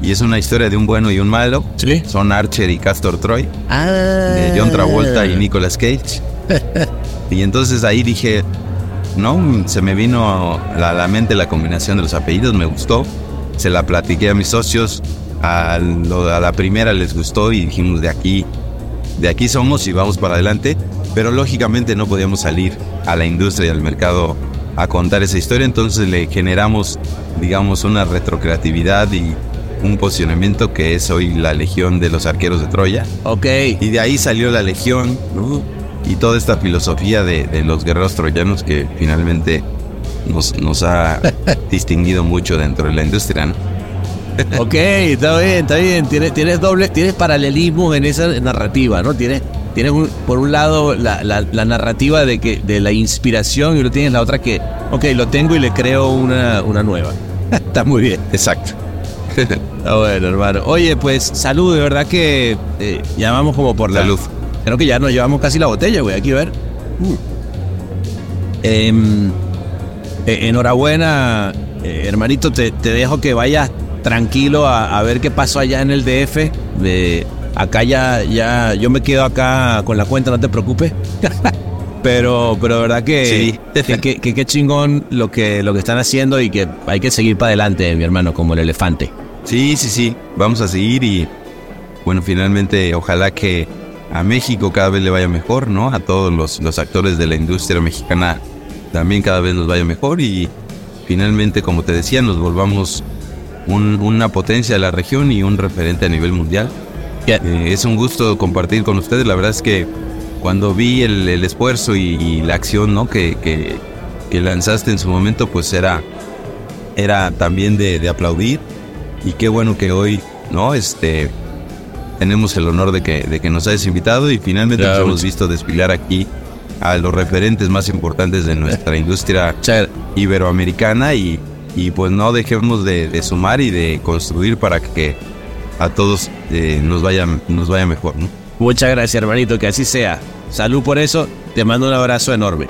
Y es una historia de un bueno y un malo. Sí. Son Archer y Castor Troy. Ah. de John Travolta y Nicolas Cage. y entonces ahí dije, no, se me vino a la, mente la combinación de los apellidos, me gustó. Se la platiqué a mis socios, a, lo- a la primera les gustó y dijimos de aquí, de aquí somos y vamos para adelante. Pero lógicamente no podíamos salir a la industria y al mercado a contar esa historia, entonces le generamos, digamos, una retrocreatividad y, un posicionamiento que es hoy la Legión de los Arqueros de Troya. Ok. Y de ahí salió la Legión, ¿no? Y toda esta filosofía de, de los guerreros troyanos que finalmente nos, nos ha distinguido mucho dentro de la industria, ¿no? Ok, está bien, está bien. Tienes, tienes doble, tienes paralelismo en esa narrativa, ¿no? Tienes, tienes un- por un lado la, la- la narrativa de que de la inspiración y luego tienes la otra que, ok, lo tengo y le creo una, una nueva. está muy bien. Exacto. Está bueno, hermano. Oye, pues salud, de verdad que eh, ya vamos como por la Salud. Creo que ya nos llevamos casi la botella, güey. Aquí a ver. Uh. Em, eh, enhorabuena, eh, hermanito. Te, te dejo que vayas tranquilo a, a ver qué pasó allá en el DF. De, acá ya, ya, yo me quedo acá con la cuenta, no te preocupes. pero, pero de verdad que, Sí. que, que- chingón lo que, lo que están haciendo y que hay que seguir para adelante, mi hermano, como el elefante. Sí, sí, sí. Vamos a seguir y bueno, finalmente ojalá que a México cada vez le vaya mejor, ¿no? A todos los, los actores de la industria mexicana también cada vez nos vaya mejor y finalmente, como te decía, nos volvamos un- una potencia de la región y un referente a nivel mundial. Eh, es un gusto compartir con ustedes. La verdad es que cuando vi el, el esfuerzo y, y la acción ¿no? que, que- que lanzaste en su momento, pues era, era también de, de aplaudir. Y qué bueno que hoy, ¿no? Este, tenemos el honor de que, de que nos hayas invitado y finalmente Claro. nos hemos visto desfilar aquí a los referentes más importantes de nuestra industria iberoamericana y, y pues no dejemos de, de sumar y de construir para que a todos eh, nos, vaya, nos vaya mejor, ¿no? Muchas gracias, hermanito, que así sea. Salud por eso. Te mando un abrazo enorme.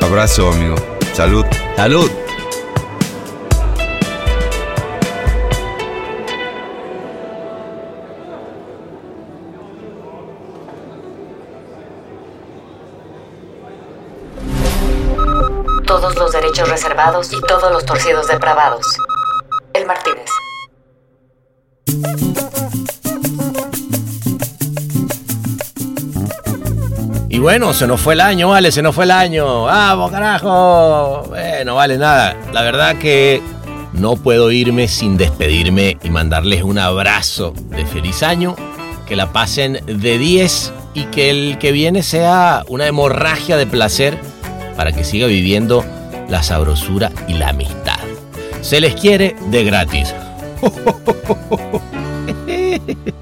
Abrazo, amigo. Salud. Salud. Todos los derechos reservados y todos los torcidos depravados. El Martínez. Bueno, se nos fue el año, vale, se nos fue el año. ¡Vamos, carajo! Bueno, vale, nada. La verdad que no puedo irme sin despedirme y mandarles un abrazo de feliz año. Que la pasen de 10 y que el que viene sea una hemorragia de placer para que siga viviendo la sabrosura y la amistad. Se les quiere de gratis.